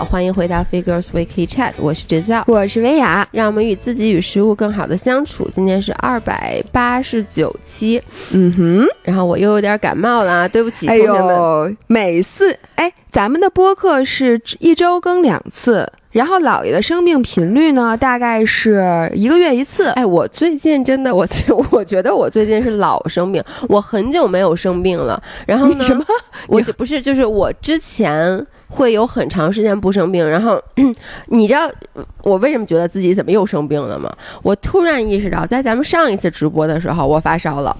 好，欢迎回到 Figures Weekly Chat，我是 Giselle，我是薇娅，让我们与自己与食物更好的相处。今天是二百八十九期，嗯哼，然后我又有点感冒了啊，对不起，哎们。呦，每次哎，咱们的播客是一周更两次，然后姥爷的生病频率呢，大概是一个月一次。哎，我最近真的，我 我觉得我最近是老生病，我很久没有生病了。然后呢，什么？我就不是，就是我之前会有很长时间不生病，然后 你知道我为什么觉得自己怎么又生病了吗？我突然意识到，在咱们上一次直播的时候，我发烧了，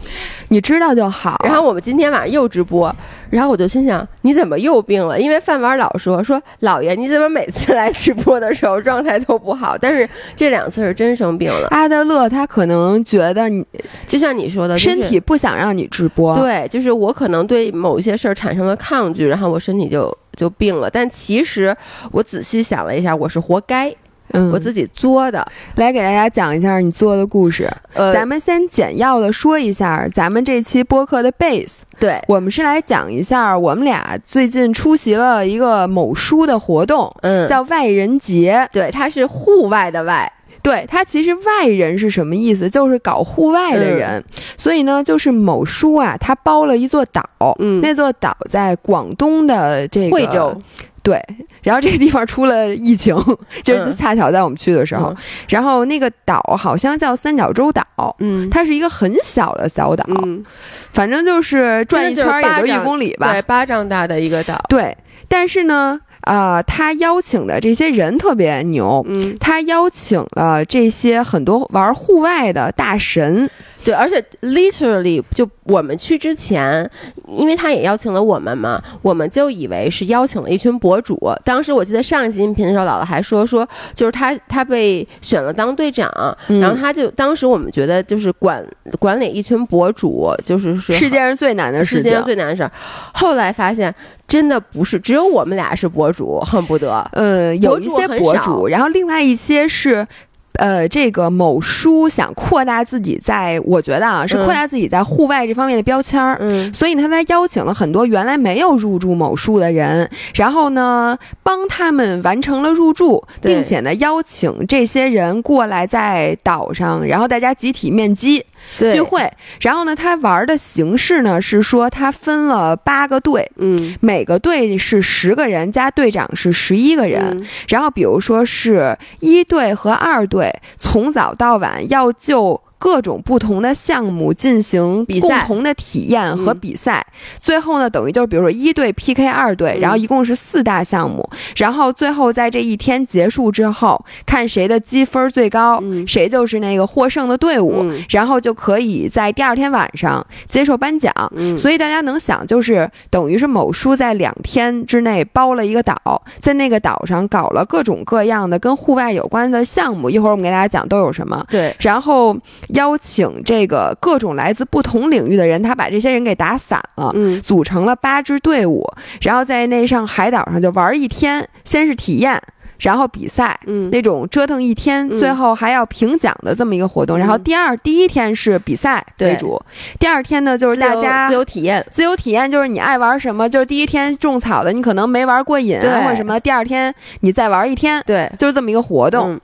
你知道就好。然后我们今天晚上又直播，然后我就心想，你怎么又病了？因为饭碗老说说老爷，你怎么每次来直播的时候状态都不好？但是这两次是真生病了，阿德勒他可能觉得你就像你说的，就是身体不想让你直播。对，就是我可能对某些事儿产生了抗拒，然后我身体就就病了。但其实我仔细想了一下，我是活该，嗯，我自己作的。来给大家讲一下你作的故事。呃，咱们先简要的说一下咱们这期播客的 base。对，我们是来讲一下我们俩最近出席了一个某书的活动，嗯，叫外人节。对，它是户外的外，对他其实外人是什么意思？就是搞户外的人。所以呢，就是某书啊，他包了一座岛，嗯，那座岛在广东的这个惠州。对，然后这个地方出了疫情，就是恰巧在我们去的时候，嗯。然后那个岛好像叫三角洲岛，嗯，它是一个很小的小岛，嗯，反正就是转一圈儿也就一公里吧，对，巴掌大的一个岛。对，但是呢，啊、他邀请的这些人特别牛，嗯，他邀请了这些很多玩户外的大神，对，而且 literally 就我们去之前，因为他也邀请了我们嘛，我们就以为是邀请了一群博主。当时我记得上一期音频的时候，姥姥还说说，就是他他被选了当队长，嗯然后他就当时我们觉得就是管管理一群博主，就是说世界上最难的事情世界上。最难的事儿。后来发现真的不是，只有我们俩是博主，恨不得。呃，有一些博主，然后另外一些是。呃，这个某书想扩大自己在，我觉得啊，是嗯扩大自己在户外这方面的标签儿。嗯所以他才邀请了很多原来没有入驻某书的人，然后呢，帮他们完成了入驻，并且呢，邀请这些人过来在岛上，然后大家集体面基聚会。然后呢，他玩的形式呢是说，他分了八个队。嗯每个队是十个人，加队长是十一个人。嗯然后，比如说是一队和二队，对从早到晚要就各种不同的项目进行比赛共同的体验和嗯比赛。最后呢，等于就是比如说一队 PK 二队，嗯然后一共是四大项目，然后最后在这一天结束之后，看谁的积分最高，嗯谁就是那个获胜的队伍。嗯然后就可以在第二天晚上接受颁奖，嗯，所以大家能想，就是等于是某书在两天之内包了一个岛，在那个岛上搞了各种各样的跟户外有关的项目。一会儿我们给大家讲都有什么。对，然后邀请这个各种来自不同领域的人，他把这些人给打散了。嗯组成了八支队伍，然后在那上海岛上就玩一天，先是体验，然后比赛，嗯那种折腾一天，嗯最后还要评奖的这么一个活动。然后嗯第二第一天是比赛为主，第二天呢就是大家自由体验。自由体验就是你爱玩什么，就是第一天种草的，你可能没玩过瘾啊，或者什么，第二天你再玩一天，对，就是这么一个活动。嗯。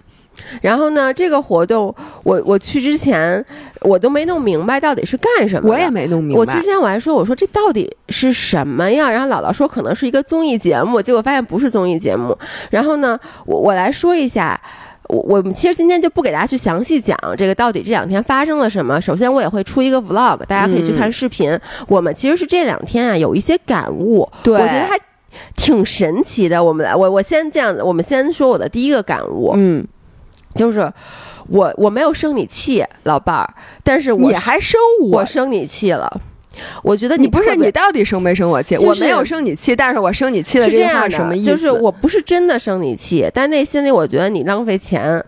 然后呢，这个活动我我去之前我都没弄明白到底是干什么。我也没弄明白我去之，前我还说，我说这到底是什么呀？然后姥姥说可能是一个综艺节目，结果发现不是综艺节目。然后呢，我我来说一下。我我们其实今天就不给大家去详细讲这个到底这两天发生了什么。首先，我也会出一个 vlog，大家可以去看视频。我们其实是这两天啊有一些感悟，对我觉得还挺神奇的。我们来，我我先这样子，我们先说我的第一个感悟，嗯，就是我我没有生你气，老伴儿，但是我你还生我我生你气了。我觉得你不是你到底生没生我气？就是我没有生你气，但是我生你气了，这样的，什么意思？就是我不是真的生你气，但内心里我觉得你浪费钱。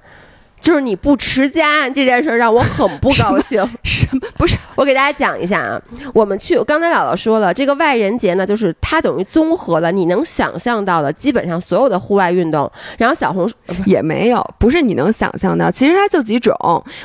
就是你不持家这件事儿让我很不高兴。什么不是？我给大家讲一下啊，我们去刚才姥姥说了，这个外人节呢，就是它等于综合了你能想象到的基本上所有的户外运动。然后小红书 也没有，不是你能想象到。其实它就几种，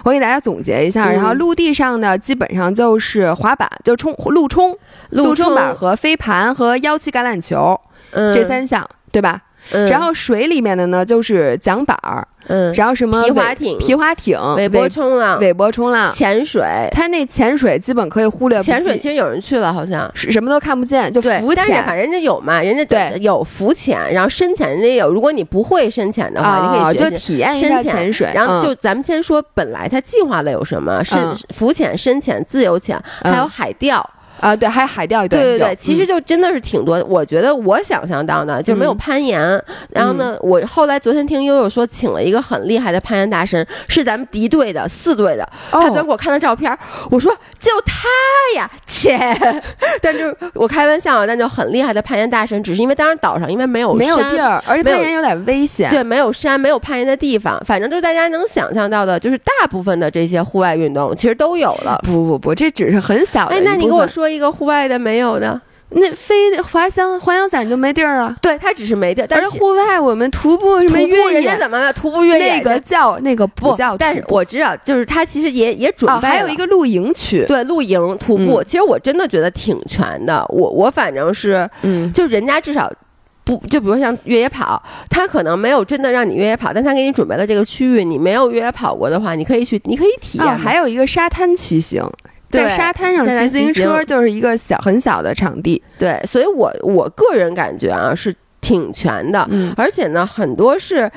我给大家总结一下。嗯然后陆地上呢基本上就是滑板，就冲陆冲、陆冲板和飞盘和腰旗橄榄球、嗯这三项，对吧？然后水里面的呢就是桨板儿。嗯，然后什么皮划艇、皮划艇、尾波冲浪、尾波冲浪、潜水，它那潜水基本可以忽略。潜水其实有人去了，好像是什么都看不见，就浮潜。但是反正人家有嘛，人家对有浮潜，然后深潜人家有。如果你不会深潜的话，你可以就体验一下潜水。然后就咱们先说，本来他计划的有什么？深浮潜、深潜、自由潜，还有海钓。啊，对，还有海钓一，对对对，其实就真的是挺多。我觉得我想象到的就没有攀岩。然后呢，我后来昨天听悠悠说，请了一个很厉害的攀岩大神，是咱们敌对的四队的。他昨天给我看的照片，我说就他呀，切！但是我开玩笑，但就很厉害的攀岩大神，只是因为当时岛上因为没有没有地儿，而且攀岩有点危险。对，没有山，没有攀岩的地方。反正就是大家能想象到的，就是大部分的这些户外运动其实都有了。不不不，这只是很小的。哎，那你跟我说一个户外的没？有的，那飞滑翔滑翔伞就没地儿啊。对，它只是没地儿。但是户外我们徒步什么越野怎么徒步越野？那个叫那个不叫。但是我知道，就是它其实也也准备。还有一个露营区，对，露营徒步。其实我真的觉得挺全的。我我反正是，嗯，就人家至少不就比如像越野跑，他可能没有真的让你越野跑，但他给你准备了这个区域。你没有越野跑过的话，你可以去，你可以体验。还有一个沙滩骑行。在沙滩上骑自行车就是一个小很小的场地，对，所以我我个人感觉啊是挺全的，而且呢很多是，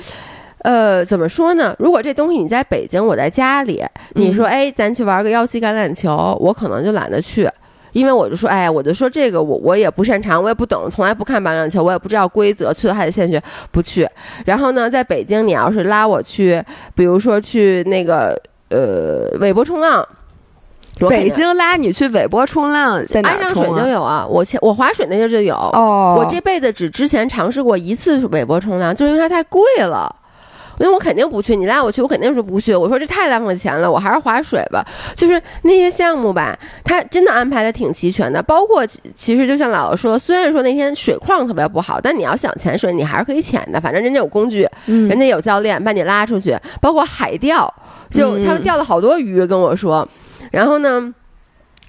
呃，怎么说呢？如果这东西你在北京，我在家里，你说哎，咱去玩个幺七橄榄球，我可能就懒得去，因为我就说哎，我就说这个我我也不擅长，我也不懂，从来不看橄榄球，我也不知道规则，去了还得现学，不去。然后呢，在北京，你要是拉我去，比如说去那个呃韦伯冲浪。北京拉你去尾波冲浪，在哪冲？水就有啊，我前我划水那地儿就有。哦，我这辈子只之前尝试过一次尾波冲浪，就是因为它太贵了，因为我肯定不去。你拉我去，我肯定是不去。我说这太浪费钱了，我还是划水吧。就是那些项目吧，它真的安排的挺齐全的，包括其实就像姥姥说，虽然说那天水况特别不好，但你要想潜水，你还是可以潜的。反正人家有工具，人家有教练把你拉出去，包括海钓，就他们钓了好多鱼，跟我说。然后呢，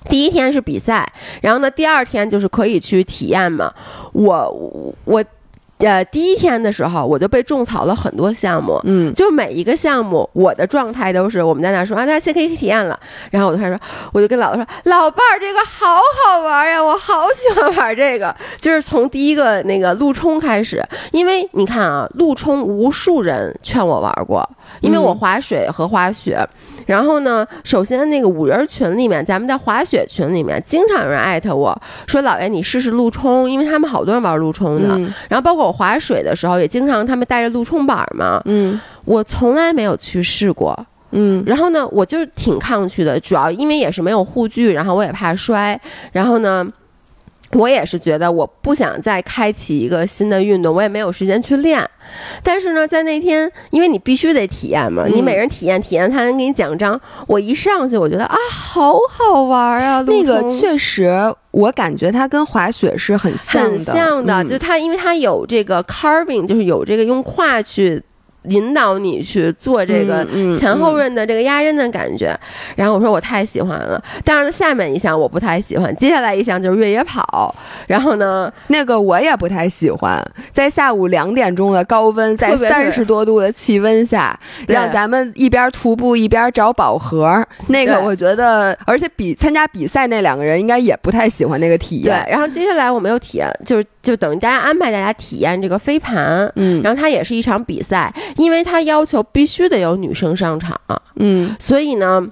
第一天是比赛，然后呢，第二天就是可以去体验嘛。我我，呃，第一天的时候我就被种草了很多项目，嗯，就每一个项目我的状态都是我们在那说啊，大家先可以体验了。然后我就开始说，我就跟姥姥说，老伴儿这个好好玩呀，我好喜欢玩这个。就是从第一个那个陆冲开始，因为你看啊，陆冲无数人劝我玩过，因为我滑水和滑雪。然后呢，首先那个五人群里面，咱们在滑雪群里面，经常有人艾特我说：“老爷，你试试陆冲，因为他们好多人玩陆冲的。”然后包括我滑水的时候，也经常他们带着陆冲板嘛。嗯，我从来没有去试过。嗯，然后呢，我就挺抗拒的，主要因为也是没有护具，然后我也怕摔。然后呢。我也是觉得我不想再开启一个新的运动，我也没有时间去练。但是呢，在那天，因为你必须得体验嘛，你每人体验体验，他能给你奖章。我一上去，我觉得啊，好好玩啊！那个确实，我感觉它跟滑雪是很像的，很像的。就它，因为它有这个 carving，就是有这个用胯去。引导你去做这个前后刃的这个压刃的感觉，然后我说我太喜欢了。但是下面一项我不太喜欢，接下来一项就是越野跑。然后呢，那个我也不太喜欢，在下午两点钟的高温，在三十多度的气温下，让咱们一边徒步一边找宝盒。那个我觉得，而且比参加比赛那两个人应该也不太喜欢那个体验。对，然后接下来我没有体验，就是就等于大家安排大家体验这个飞盘。嗯，然后它也是一场比赛。因为它要求必须得有女生上场，嗯，所以呢，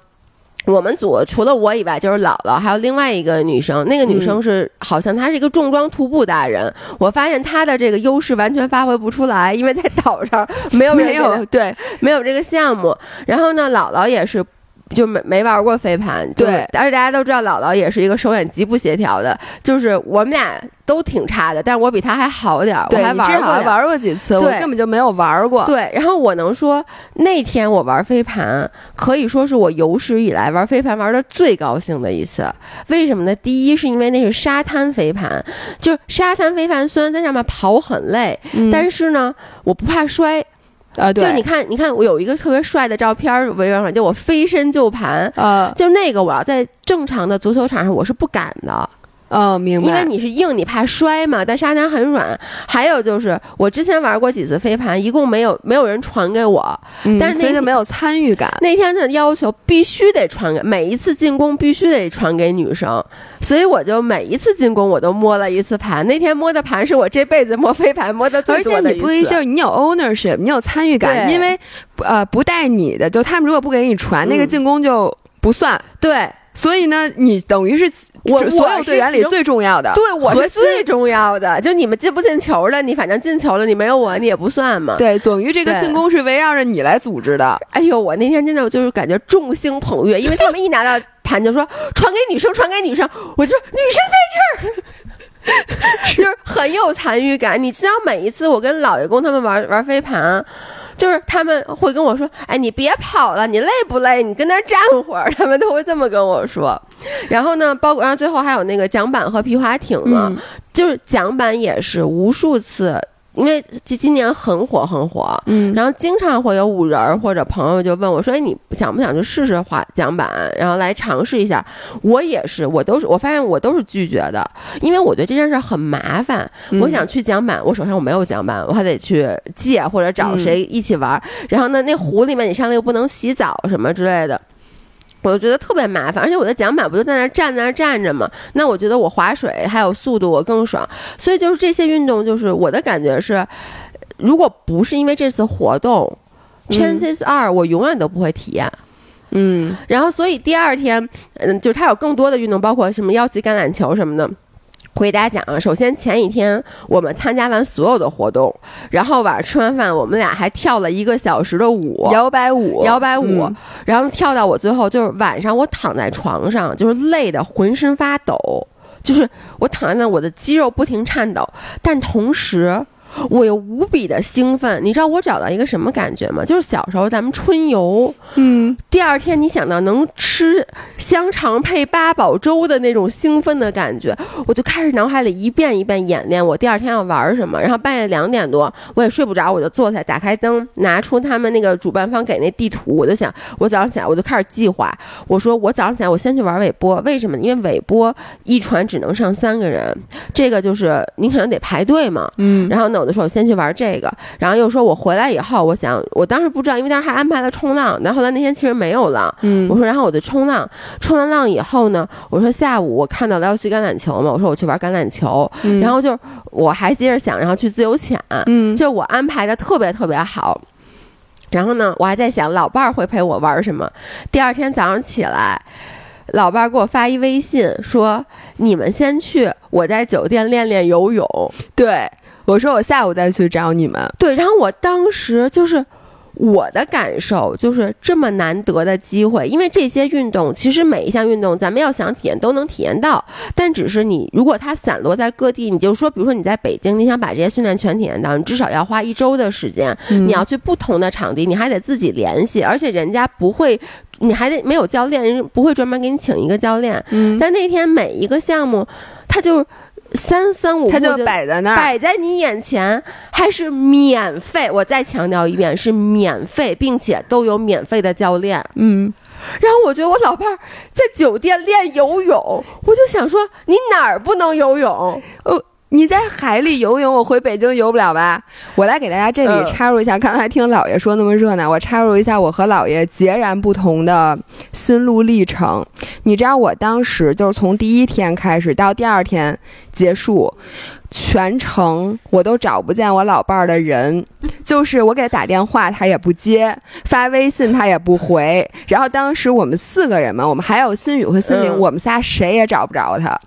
我们组除了我以外，就是姥姥，还有另外一个女生。那个女生是好像她是一个重装徒步达人。我发现她的这个优势完全发挥不出来，因为在岛上没有没有对没有这个项目。然后呢，姥姥也是就没没玩过飞盘，对，而且大家都知道姥姥也是一个手眼极不协调的，就是我们俩。都挺差的，但是我比他还好点儿。我还玩过玩过几次，我根本就没有玩过。对，然后我能说那天我玩飞盘，可以说是我有史以来玩飞盘玩的最高兴的一次。为什么呢？第一是因为那是沙滩飞盘，就沙滩飞盘虽然在上面跑很累，但是呢，我不怕摔。啊，就你看，你看我有一个特别帅的照片，微博上就我飞身就盘。啊，就那个我要在正常的足球场上我是不敢的。哦，明白。因为你是硬，你怕摔嘛，但沙滩很软。还有就是，我之前玩过几次飞盘，一共没有没有人传给我，但是所以就没有参与感。那天的要求必须得传给每一次进攻必须得传给女生，所以我就每一次进攻我都摸了一次盘。那天摸的盘是我这辈子摸飞盘摸的最多的而且你不一就是你有 ownership，你有参与感，因为呃不带你的，就他们如果不给你传，那个进攻就不算。对。所以呢，你等于是我所有队员里最重要的，对，我是最重要的。就你们进不进球的，你反正进球了，你没有我，你也不算嘛。对，等于这个进攻是围绕着你来组织的。哎呦，我那天真的就是感觉众星捧月，因为他们一拿到盘就说传给女生，传给女生，我就说女生在这儿，就是很有参与感。你知道，每一次我跟老爷公他们玩玩飞盘。就是他们会跟我说：“哎，你别跑了，你累不累？你跟那儿站会儿。”他们都会这么跟我说。然后呢，包括然后最后还有那个桨板和皮划艇嘛，就是桨板也是无数次。因为这今年很火很火，嗯，然后经常会有五人或者朋友就问我说：“哎，你想不想去试试滑桨板，然后来尝试一下？”我也是，我都是我发现我都是拒绝的，因为我觉得这件事很麻烦。我想去桨板，我手上我没有桨板，我还得去借或者找谁一起玩。然后呢，那湖里面你上来又不能洗澡什么之类的。我就觉得特别麻烦，而且我的桨板不就在那站在那站着吗？那我觉得我划水还有速度我更爽，所以就是这些运动，就是我的感觉是，如果不是因为这次活动，Chances are 我永远都不会体验。嗯，然后所以第二天，嗯，就是它有更多的运动，包括什么腰旗橄榄球什么的。我给大家讲啊，首先前一天我们参加完所有的活动，然后晚上吃完饭，我们俩还跳了一个小时的舞，摇摆舞，摇摆舞，然后跳到我最后就是晚上我躺在床上，就是累的浑身发抖，就是我躺在那，我的肌肉不停颤抖，但同时。我又无比的兴奋，你知道我找到一个什么感觉吗？就是小时候咱们春游，嗯，第二天你想到能吃香肠配八宝粥的那种兴奋的感觉，我就开始脑海里一遍一遍演练我第二天要玩什么。然后半夜两点多我也睡不着，我就坐下打开灯，拿出他们那个主办方给那地图，我就想我早上起来我就开始计划。我说我早上起来我先去玩尾波，为什么？因为尾波一船只能上三个人，这个就是你可能得排队嘛，嗯，然后呢。我就说，我先去玩这个，然后又说我回来以后，我想，我当时不知道，因为当时还安排了冲浪，然后来那天其实没有浪。嗯，我说，然后我就冲浪，冲完浪以后呢，我说下午我看到了要去橄榄球嘛，我说我去玩橄榄球，然后就我还接着想，然后去自由潜，嗯，就我安排的特别特别好。然后呢，我还在想老伴儿会陪我玩什么。第二天早上起来，老伴儿给我发一微信说：“你们先去，我在酒店练练游泳。”对。我说我下午再去找你们。对，然后我当时就是我的感受就是这么难得的机会，因为这些运动其实每一项运动咱们要想体验都能体验到，但只是你如果它散落在各地，你就说，比如说你在北京，你想把这些训练全体验到，你至少要花一周的时间，你要去不同的场地，你还得自己联系，而且人家不会，你还得没有教练，人不会专门给你请一个教练。嗯，但那天每一个项目，他就。三三五，他就摆在那儿，摆在你眼前，还是免费。我再强调一遍，是免费，并且都有免费的教练。嗯，然后我觉得我老伴儿在酒店练游泳，我就想说，你哪儿不能游泳？呃。你在海里游泳，我回北京游不了吧？我来给大家这里插入一下，刚才听姥爷说那么热闹，我插入一下我和姥爷截然不同的心路历程。你知道我当时就是从第一天开始到第二天结束，全程我都找不见我老伴儿的人，就是我给他打电话他也不接，发微信他也不回。然后当时我们四个人嘛，我们还有心雨和心灵，我们仨谁也找不着他。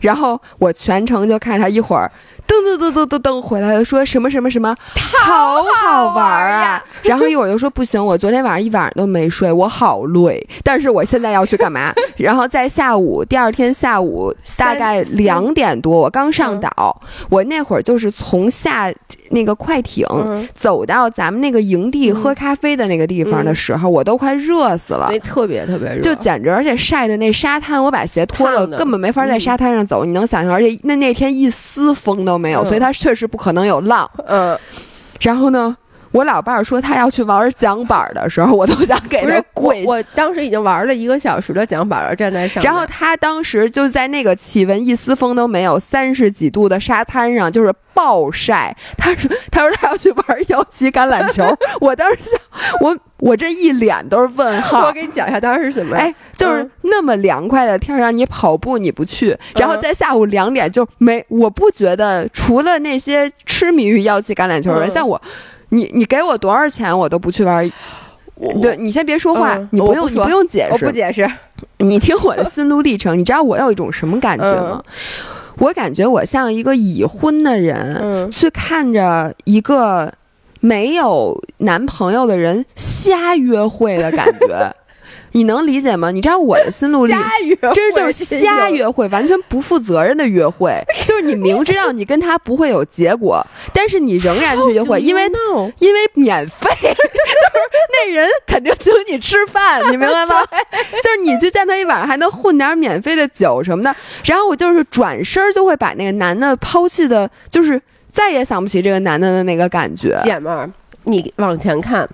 然后我全程就看着他一会儿。噔噔噔噔噔噔回来了，说什么什么什么，好好玩啊！然后一会儿又说不行，我昨天晚上一晚上都没睡，我好累。但是我现在要去干嘛？然后在下午，第二天下午大概两点多，我刚上岛，我那会儿就是从下那个快艇走到咱们那个营地喝咖啡的那个地方的时候，我都快热死了，那特别特别热，就简直而且晒的那沙滩，我把鞋脱了，根本没法在沙滩上走。你能想象？而且那那天一丝风都。都没有，所以它确实不可能有浪。嗯，然后呢，我老伴儿说他要去玩桨板的时候，我都想给他跪。我当时已经玩了一个小时的桨板了，站在上。然后他当时就在那个气温一丝风都没有、三十几度的沙滩上，就是暴晒。他说：“他说他要去玩腰旗橄榄球。”我当时想，我我这一脸都是问号。我给你讲一下当时是怎么？哎，就是那么凉快的天让你跑步你不去，然后在下午两点就没。我不觉得除了那些痴迷于腰旗橄榄球的人，像我。你你给我多少钱，我都不去玩。对，你先别说话，你不用你不用解释，我不解释。你听我的心路历程，你知道我有一种什么感觉吗？我感觉我像一个已婚的人，去看着一个没有男朋友的人瞎约会的感觉。你能理解吗？你知道我的心路历，真就是瞎约会，完全不负责任的约会。就是你明知道你跟他不会有结果，但是你仍然去约会，因为因为免费，就是那人肯定请你吃饭，你明白吗？就是你去见他一晚上，还能混点免费的酒什么的。然后我就是转身就会把那个男的抛弃的，就是再也想不起这个男的的那个感觉。姐们儿，你往前看。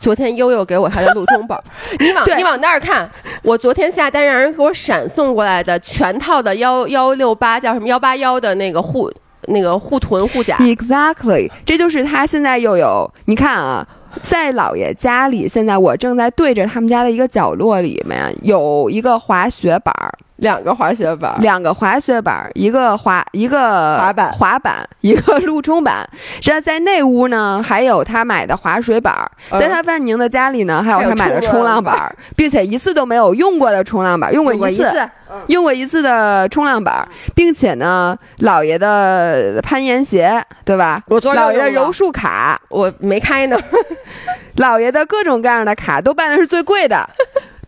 昨天悠悠给我他的路中宝，你往你往那儿看，我昨天下单让人给我闪送过来的全套的幺幺六八叫什么幺八幺的那个护那个护臀护甲，exactly，这就是他现在又有你看啊，在姥爷家里，现在我正在对着他们家的一个角落里面有一个滑雪板儿。两个滑雪板，两个滑雪板，一个滑一个滑板，滑板一个路冲板。这在那屋呢，还有他买的滑水板。在他万宁的家里呢，还有他买的冲浪板，并且一次都没有用过的冲浪板，用过一次，用过一次的冲浪板，并且呢，姥爷的攀岩鞋，对吧？姥爷的柔术卡，我没开呢。姥爷的各种各样的卡都办的是最贵的。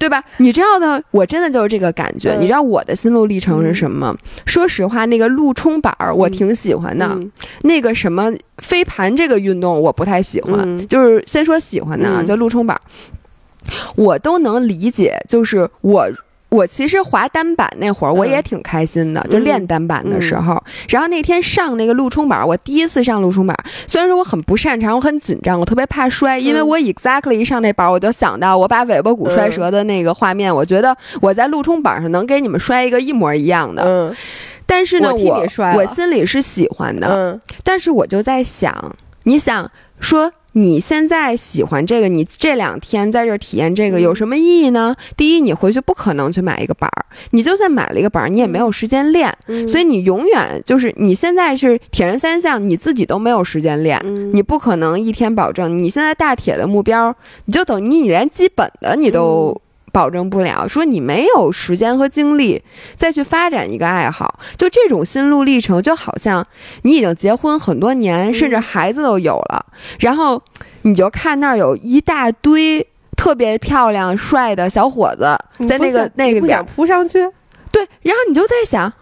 对吧？你知道的，我真的就是这个感觉。你知道我的心路历程是什么？说实话，那个陆冲板儿我挺喜欢的，那个什么飞盘这个运动我不太喜欢。就是先说喜欢的啊，叫陆冲板，我都能理解。就是我。我其实滑单板那会儿，我也挺开心的，就练单板的时候。然后那天上那个陆冲板，我第一次上陆冲板，虽然说我很不擅长，我很紧张，我特别怕摔，因为我 exactly 一上那板，我就想到我把尾巴骨摔折的那个画面，我觉得我在陆冲板上能给你们摔一个一模一样的。嗯，但是呢，我我心里是喜欢的。嗯，但是我就在想，你想说。你现在喜欢这个，你这两天在这体验这个有什么意义呢？第一，你回去不可能去买一个板儿，你就算买了一个板儿，你也没有时间练，所以你永远就是你现在是铁人三项，你自己都没有时间练，你不可能一天保证。你现在大铁的目标，你就等于你连基本的你都。保证不了，说你没有时间和精力再去发展一个爱好，就这种心路历程，就好像你已经结婚很多年，甚至孩子都有了，然后你就看那儿有一大堆特别漂亮帅的小伙子在那个那个点扑上去，对，然后你就在想。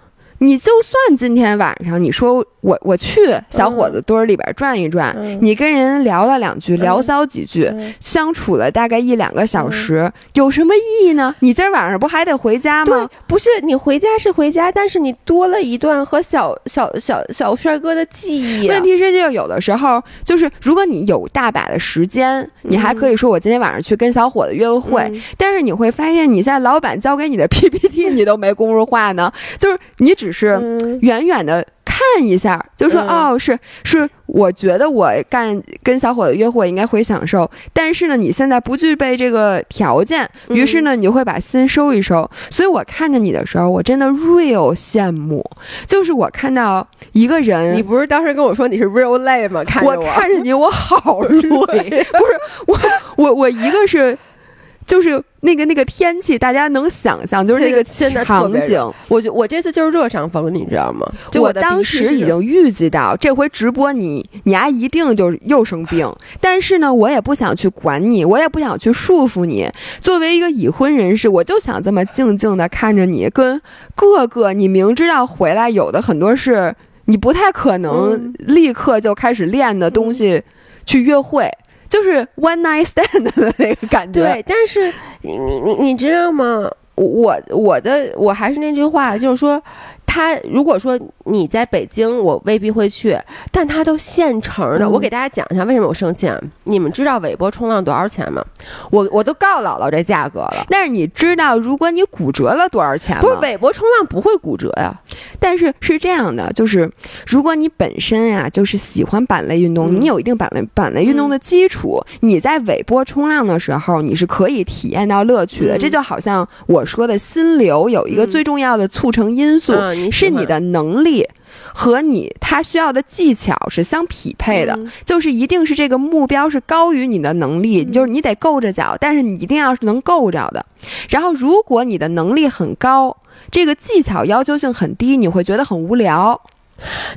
你就算今天晚上你说我我去小伙子堆儿里边转一转，你跟人聊了两句，聊骚几句，相处了大概一两个小时，有什么意义呢？你今儿晚上不还得回家吗？不是，你回家是回家，但是你多了一段和小小小小帅哥的记忆。问题是，就有的时候，就是如果你有大把的时间，你还可以说我今天晚上去跟小伙子约个会，但是你会发现，你现在老板交给你的 PPT 你都没工夫画呢，就是你只。只是远远的看一下，就说哦，是是，我觉得我干跟小伙子约会应该会享受，但是呢，你现在不具备这个条件，于是呢，你就会把心收一收。所以我看着你的时候，我真的 real 羡慕，就是我看到一个人，你不是当时跟我说你是 real 累吗？看着我看着你，我好累，不是我我我一个是。就是那个那个天气，大家能想象，就是那个场景。我就我这次就是热伤风，你知道吗？就我当时已经预计到这回直播你你丫一定就又生病。但是呢，我也不想去管你，我也不想去束缚你。作为一个已婚人士，我就想这么静静的看着你，跟各个你明知道回来有的很多是你不太可能立刻就开始练的东西去约会。就是 one night stand 的那个感觉。对，但是你你你你知道吗？我我的我还是那句话，就是说。他如果说你在北京，我未必会去，但他都现成的。我给大家讲一下为什么我生气啊。你们知道韦波冲浪多少钱吗？我我都告姥姥这价格了。但是你知道如果你骨折了多少钱吗？不是韦波冲浪不会骨折呀。但是是这样的，就是如果你本身呀就是喜欢板类运动，你有一定板类板类运动的基础，你在尾波冲浪的时候，你是可以体验到乐趣的。这就好像我说的心流有一个最重要的促成因素。是你的能力和你他需要的技巧是相匹配的，就是一定是这个目标是高于你的能力，就是你得够着脚，但是你一定要是能够着的。然后，如果你的能力很高，这个技巧要求性很低，你会觉得很无聊。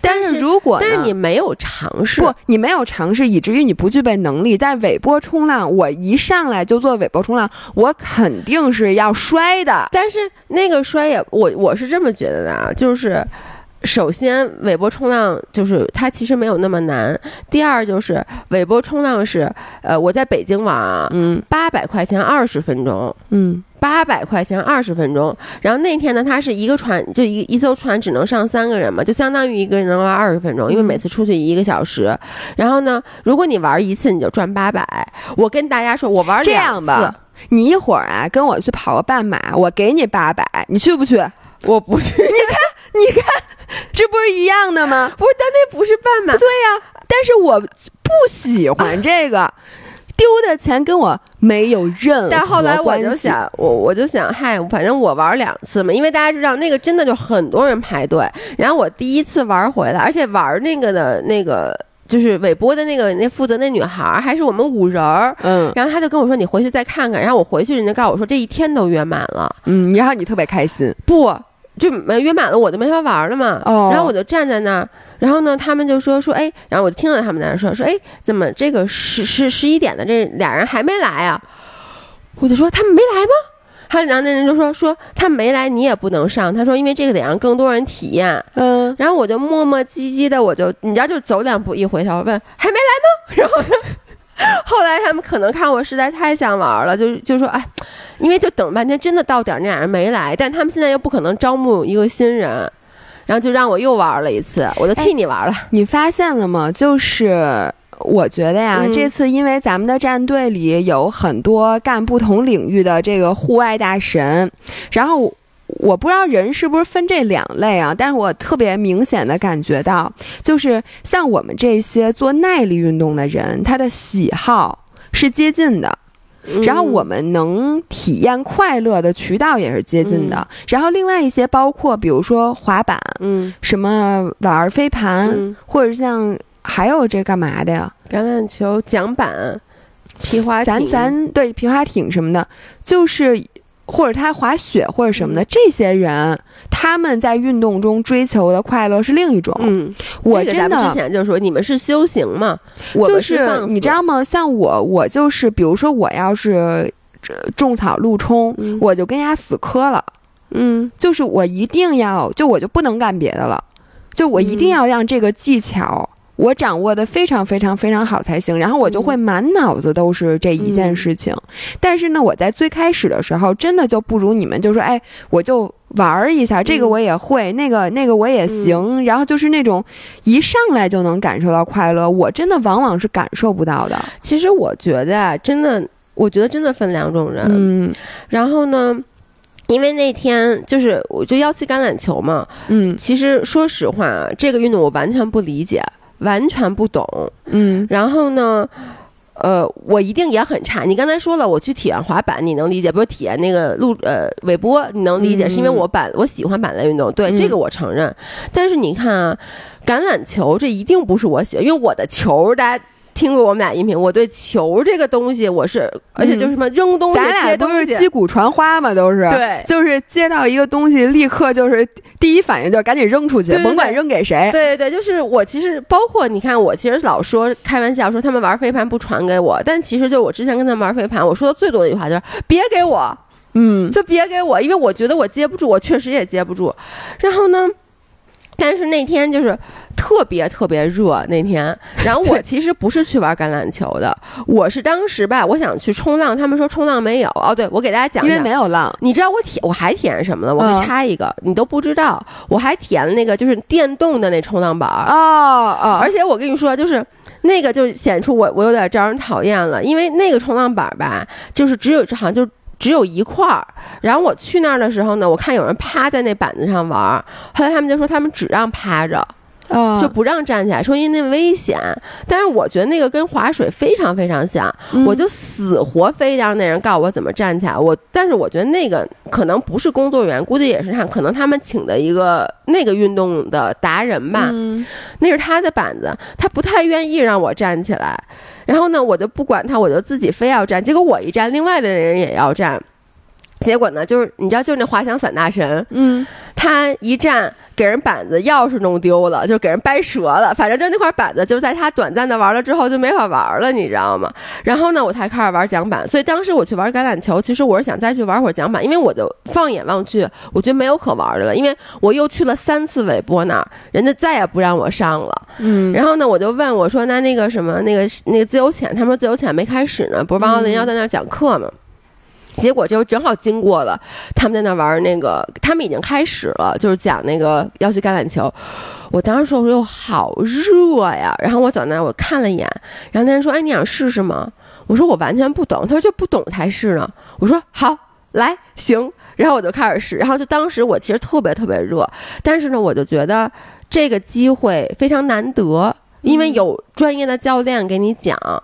但是如果但是你没有尝试，不，你没有尝试，以至于你不具备能力。在尾波冲浪，我一上来就做尾波冲浪，我肯定是要摔的。但是那个摔也，我我是这么觉得的啊，就是首先尾波冲浪就是它其实没有那么难。第二就是尾波冲浪是，呃，我在北京玩啊，嗯，八百块钱二十分钟，嗯。八百块钱二十分钟，然后那天呢，它是一个船，就一一艘船只能上三个人嘛，就相当于一个人能玩二十分钟，因为每次出去一个小时。然后呢，如果你玩一次，你就赚八百。我跟大家说，我玩这样吧，你一会儿啊，跟我去跑个半马，我给你八百，你去不去？我不去。你看，你看，这不是一样的吗？不是，但那不是半马。对呀，但是我不喜欢这个。丢的钱跟我没有任何但后来我就想，我我就想，嗨，反正我玩两次嘛，因为大家知道那个真的就很多人排队。然后我第一次玩回来，而且玩那个的那个就是韦波的那个那负责那女孩还是我们五人儿，嗯，然后他就跟我说你回去再看看。然后我回去，人家告诉我说这一天都约满了，嗯，然后你特别开心，不就约满了我就没法玩了嘛，哦，然后我就站在那儿。然后呢，他们就说说，哎，然后我就听到他们在那说说，哎，怎么这个十十十一点的这俩人还没来啊？我就说他们没来吗？他然后那人就说说他没来，你也不能上。他说因为这个得让更多人体验。嗯，然后我就磨磨唧唧的，我就你知道，就走两步一回头问还没来吗？然后 后来他们可能看我实在太想玩了，就就说哎，因为就等半天，真的到点那俩人没来，但他们现在又不可能招募一个新人。然后就让我又玩了一次，我就替你玩了。你发现了吗？就是我觉得呀，这次因为咱们的战队里有很多干不同领域的这个户外大神，然后我不知道人是不是分这两类啊，但是我特别明显的感觉到，就是像我们这些做耐力运动的人，他的喜好是接近的。然后我们能体验快乐的渠道也是接近的。然后另外一些包括，比如说滑板，嗯，什么玩飞盘，或者像还有这干嘛的呀？橄榄球、桨板、皮划艇，咱咱对皮划艇什么的，就是。或者他滑雪或者什么的，这些人他们在运动中追求的快乐是另一种。嗯，我真的之前就说你们是修行嘛，就是你知道吗？像我，我就是比如说我要是种草路冲，我就跟人家死磕了。嗯，就是我一定要，就我就不能干别的了，就我一定要让这个技巧。我掌握的非常非常非常好才行，然后我就会满脑子都是这一件事情。但是呢，我在最开始的时候，真的就不如你们，就说，哎，我就玩儿一下，这个我也会，那个那个我也行，然后就是那种一上来就能感受到快乐，我真的往往是感受不到的。其实我觉得啊，真的，我觉得真的分两种人。嗯，然后呢，因为那天就是我就要去橄榄球嘛，嗯，其实说实话，这个运动我完全不理解。完全不懂，嗯，然后呢，呃，我一定也很差。你刚才说了，我去体验滑板，你能理解？不是体验那个路，呃，尾波，你能理解？是因为我板，我喜欢板类运动，对这个我承认。但是你看啊，橄榄球这一定不是我喜欢，因为我的球大家。听过我们俩音频，我对球这个东西，我是而且就是什么扔东西，咱俩都是击鼓传花嘛，都是。对，就是接到一个东西，立刻就是第一反应就是赶紧扔出去，甭管扔给谁。对对对，就是我其实包括你看，我其实老说开玩笑说他们玩飞盘不传给我，但其实就我之前跟他们玩飞盘，我说的最多的一句话就是别给我，嗯，就别给我，因为我觉得我接不住，我确实也接不住。然后呢，但是那天就是。特别特别热那天，然后我其实不是去玩橄榄球的，我是当时吧，我想去冲浪，他们说冲浪没有哦，对我给大家讲，因为没有浪，你知道我体我还体验什么了？我给插一个，你都不知道，我还体验了那个就是电动的那冲浪板哦哦，而且我跟你说，就是那个就显出我我有点招人讨厌了，因为那个冲浪板吧，就是只有好像就只有一块儿，然后我去那儿的时候呢，我看有人趴在那板子上玩，后来他们就说他们只让趴着。就不让站起来，说因为那危险。但是我觉得那个跟划水非常非常像，我就死活非让那人告诉我怎么站起来。我但是我觉得那个可能不是工作人员，估计也是他，可能他们请的一个那个运动的达人吧。那是他的板子，他不太愿意让我站起来。然后呢，我就不管他，我就自己非要站。结果我一站，另外的人也要站。结果呢，就是你知道，就是那滑翔伞大神，嗯，他一站给人板子钥匙弄丢了，就给人掰折了。反正就那块板子，就在他短暂的玩了之后就没法玩了，你知道吗？然后呢，我才开始玩桨板。所以当时我去玩橄榄球，其实我是想再去玩会儿桨板，因为我就放眼望去，我觉得没有可玩的了。因为我又去了三次韦波那儿，人家再也不让我上了。嗯，然后呢，我就问我说：“那那个什么，那个那个自由潜，他们说自由潜没开始呢，不是王浩林要在那儿讲课吗？”结果就正好经过了，他们在那玩那个，他们已经开始了，就是讲那个要去橄榄球。我当时说，我说好热呀，然后我走那，我看了一眼，然后那人说：“哎，你想试试吗？”我说：“我完全不懂。”他说：“就不懂才是呢。”我说：“好，来，行。”然后我就开始试，然后就当时我其实特别特别热，但是呢，我就觉得这个机会非常难得，因为有专业的教练给你讲。嗯，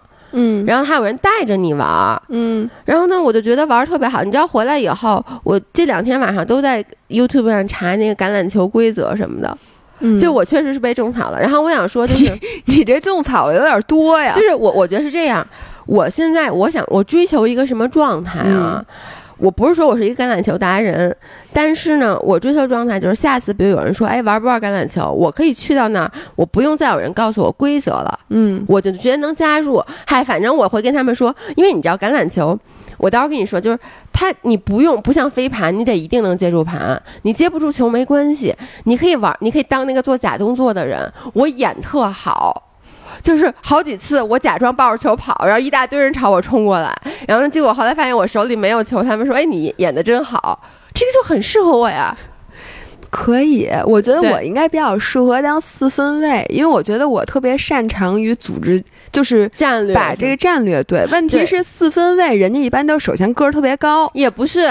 然后还有人带着你玩，嗯，然后呢，我就觉得玩特别好。你知道回来以后，我这两天晚上都在 YouTube 上查那个橄榄球规则什么的，嗯，就我确实是被种草了。然后我想说，就是你这种草有点多呀。就是我我觉得是这样，我现在我想我追求一个什么状态啊？我不是说我是一个橄榄球达人，但是呢，我追求状态就是下次比如有人说，哎，玩不玩橄榄球？我可以去到那儿，我不用再有人告诉我规则了，嗯，我就觉得能加入。嗨，反正我会跟他们说，因为你知道橄榄球，我到时候跟你说，就是他你不用不像飞盘，你得一定能接住盘，你接不住球没关系，你可以玩，你可以当那个做假动作的人，我演特好。就是好几次，我假装抱着球跑，然后一大堆人朝我冲过来，然后结果后来发现我手里没有球，他们说：“哎，你演的真好，这个就很适合我呀。”可以，我觉得我应该比较适合当四分卫，因为我觉得我特别擅长于组织，就是战略，把这个战略对。问题是四分卫，人家一般都首先个儿特别高，也不是，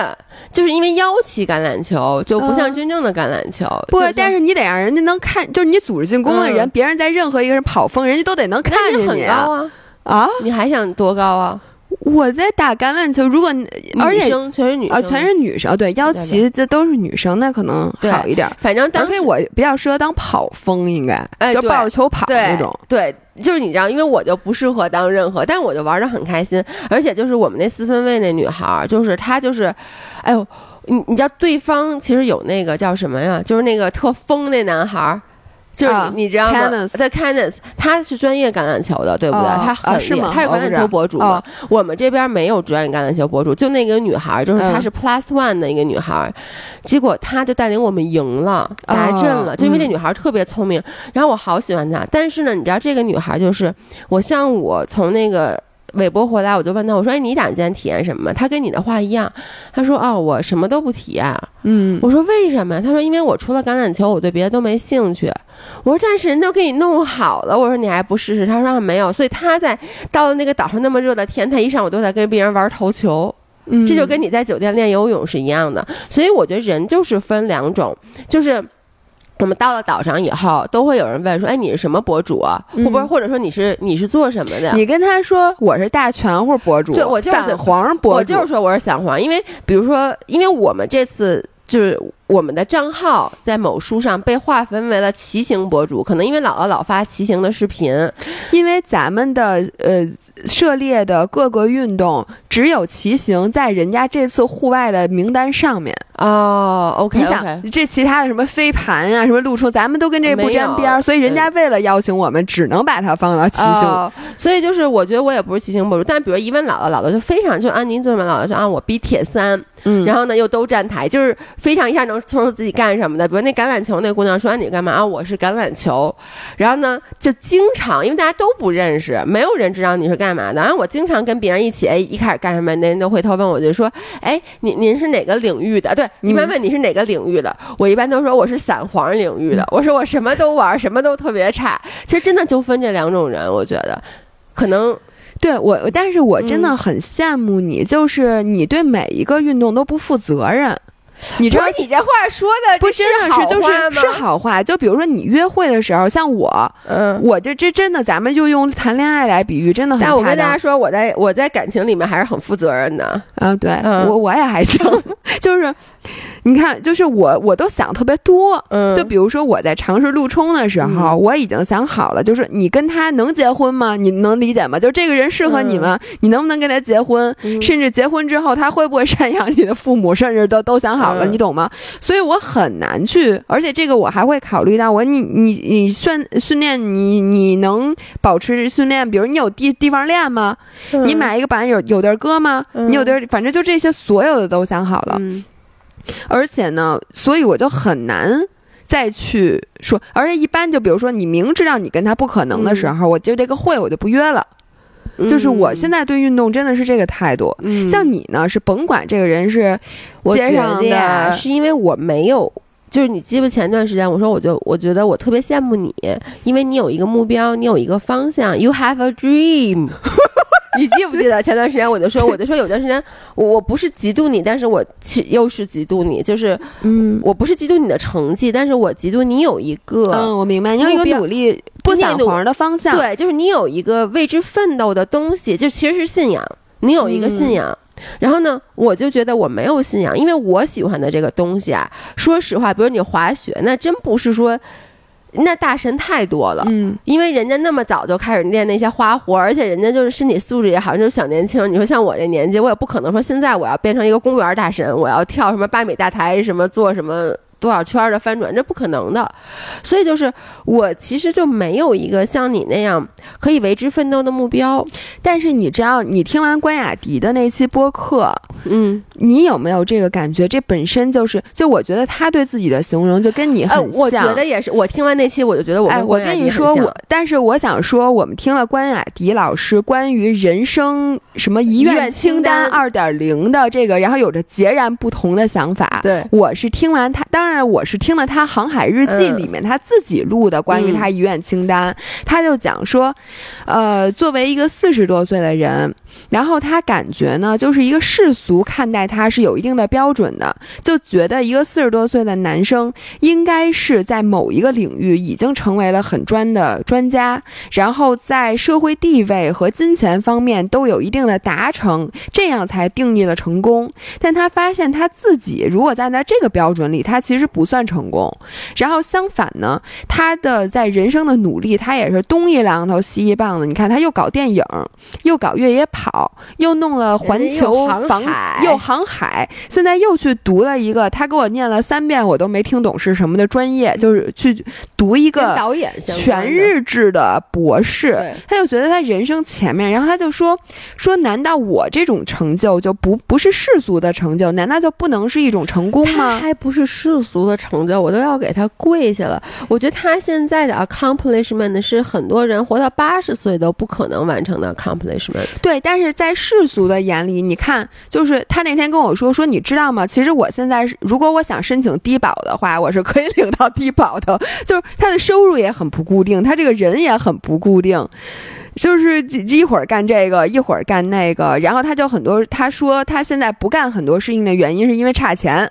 就是因为腰旗橄榄球就不像真正的橄榄球。不，但是你得让人家能看，就是你组织进攻的人，别人在任何一个人跑锋，人家都得能看见你啊啊！你还想多高啊？我在打橄榄球，如果而且全是女啊，全是女生，对，腰旗这都是女生，那可能好一点。反正而且我比较适合当跑锋，应该就抱着球跑那种。对，就是你知道，因为我就不适合当任何，但我就玩的很开心。而且就是我们那四分卫那女孩，就是她就是，哎呦，你你知道对方其实有那个叫什么呀？就是那个特疯那男孩。就是你，你知道吗？在 Cannes，他是专业橄榄球的，对不对？他很厉害，他是橄榄球博主嘛。我们这边没有专业橄榄球博主，就那个女孩，就是她是 Plus One 的一个女孩，结果她就带领我们赢了，拿阵了。就因为这女孩特别聪明，然后我好喜欢她。但是呢，你知道这个女孩就是我上午从那个。韦伯回来，我就问他，我说：“哎，你打算今天体验什么？”他跟你的话一样，他说：“哦，我什么都不体验。”嗯，我说：“为什么？”他说：“因为我除了橄榄球，我对别的都没兴趣。”我说：“但是人都给你弄好了。”我说：“你还不试试？”他说：“没有。”所以他在到了那个岛上那么热的天，他一上午都在跟别人玩投球。嗯，这就跟你在酒店练游泳是一样的。所以我觉得人就是分两种，就是。我们到了岛上以后，都会有人问说：“哎，你是什么博主啊？或不是，或者说你是你是做什么的？”你跟他说我是大全或博主，对我就是散黄博主，我就是说我是散黄，因为比如说，因为我们这次就是。我们的账号在某书上被划分为了骑行博主，可能因为姥姥老发骑行的视频，因为咱们的呃涉猎的各个运动只有骑行在人家这次户外的名单上面哦。OK，你想这其他的什么飞盘啊，什么露出，咱们都跟这不沾边儿，所以人家为了邀请我们，只能把它放到骑行。所以就是我觉得我也不是骑行博主，但比如一问姥姥，姥姥就非常就按您做什么，姥姥说啊我比铁三，嗯，然后呢又都站台，就是非常一下能。能说自己干什么的。比如那橄榄球那姑娘说你干嘛？我是橄榄球。然后呢，就经常因为大家都不认识，没有人知道你是干嘛的。然后我经常跟别人一起，哎，一开始干什么，那人都回头问我，就说，哎，您您是哪个领域的？对，一般问你是哪个领域的，我一般都说我是散黄领域的。我说我什么都玩，什么都特别差。其实真的就分这两种人，我觉得可能。对我，但是我真的很羡慕你，就是你对每一个运动都不负责任。你知道你这话说的不真的是就是是好话？就比如说你约会的时候，像我，嗯，我这这真的，咱们就用谈恋爱来比喻，真的很。但我跟大家说，我在我在感情里面还是很负责任的。啊，对我我也还行，就是。你看，就是我，我都想特别多。嗯，就比如说我在尝试陆冲的时候，我已经想好了，就是你跟他能结婚吗？你能理解吗？就这个人适合你吗？你能不能跟他结婚？甚至结婚之后他会不会赡养你的父母？甚至都都想好了，你懂吗？所以我很难去，而且这个我还会考虑到我你你你训训练你你能保持训练，比如你有地地方练吗？你买一个板有有地儿搁吗？你有地儿，反正就这些所有的都想好了。而且呢，所以我就很难再去说。而且一般就比如说，你明知道你跟他不可能的时候，我就这个会我就不约了。就是我现在对运动真的是这个态度。像你呢，是甭管这个人是街上的，是因为我没有。就是你记不前段时间我说我就我觉得我特别羡慕你，因为你有一个目标，你有一个方向，You have a dream。你记不记得前段时间我就说，我就说有段时间我我不是嫉妒你，但是我其又是嫉妒你，就是嗯，我不是嫉妒你的成绩，但是我嫉妒你有一个嗯，我明白，你有一个努力不想黄的方向，对，就是你有一个为之奋斗的东西，就其实是信仰，你有一个信仰。然后呢，我就觉得我没有信仰，因为我喜欢的这个东西啊，说实话，比如你滑雪，那真不是说。那大神太多了，嗯，因为人家那么早就开始练那些花活，而且人家就是身体素质也好，就是小年轻。你说像我这年纪，我也不可能说现在我要变成一个公园大神，我要跳什么八米大台，什么做什么。多少圈的翻转，这不可能的，所以就是我其实就没有一个像你那样可以为之奋斗的目标。但是你知道，你听完关雅迪的那期播客，嗯，你有没有这个感觉？这本身就是，就我觉得他对自己的形容就跟你很像。我觉得也是，我听完那期我就觉得我跟我跟你说我，但是我想说，我们听了关雅迪老师关于人生什么遗愿清单二点零的这个，然后有着截然不同的想法。对，我是听完他，当然。我是听了他《航海日记》里面他自己录的关于他遗愿清单，他就讲说，呃，作为一个四十多岁的人，然后他感觉呢，就是一个世俗看待他是有一定的标准的，就觉得一个四十多岁的男生应该是在某一个领域已经成为了很专的专家，然后在社会地位和金钱方面都有一定的达成，这样才定义了成功。但他发现他自己如果站在这个标准里，他其实。不算成功，然后相反呢，他的在人生的努力，他也是东一榔头西一棒子。你看，他又搞电影，又搞越野跑，又弄了环球航海，又航海，现在又去读了一个，他给我念了三遍，我都没听懂是什么的专业，就是去读一个导演全日制的博士。他就觉得他人生前面，然后他就说说，难道我这种成就就不不是世俗的成就？难道就不能是一种成功吗？还不是世俗。俗的成就，我都要给他跪下了。我觉得他现在的 accomplishment 是很多人活到八十岁都不可能完成的 accomplishment。对，但是在世俗的眼里，你看，就是他那天跟我说说，你知道吗？其实我现在是，如果我想申请低保的话，我是可以领到低保的。就是他的收入也很不固定，他这个人也很不固定，就是一会儿干这个，一会儿干那个。然后他就很多，他说他现在不干很多事情的原因是因为差钱。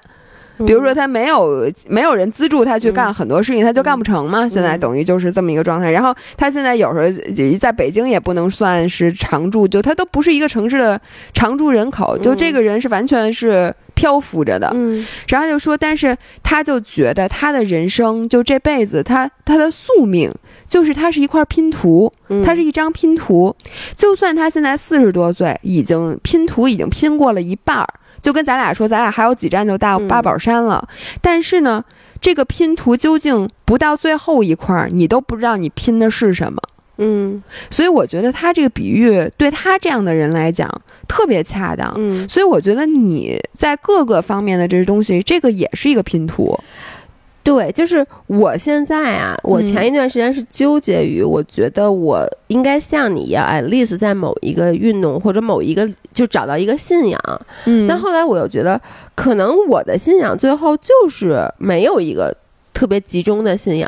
比如说他没有没有人资助他去干很多事情，他就干不成嘛。现在等于就是这么一个状态。然后他现在有时候在北京也不能算是常住，就他都不是一个城市的常住人口。就这个人是完全是漂浮着的。嗯。然后就说，但是他就觉得他的人生就这辈子，他他的宿命就是他是一块拼图，他是一张拼图。就算他现在四十多岁，已经拼图已经拼过了一半儿。就跟咱俩说，咱俩还有几站就到八宝山了。但是呢，这个拼图究竟不到最后一块儿，你都不知道你拼的是什么。嗯，所以我觉得他这个比喻对他这样的人来讲特别恰当。嗯，所以我觉得你在各个方面的这些东西，这个也是一个拼图。对，就是我现在啊，我前一段时间是纠结于，我觉得我应该像你一样，at least 在某一个运动或者某一个就找到一个信仰。嗯，但后来我又觉得，可能我的信仰最后就是没有一个特别集中的信仰。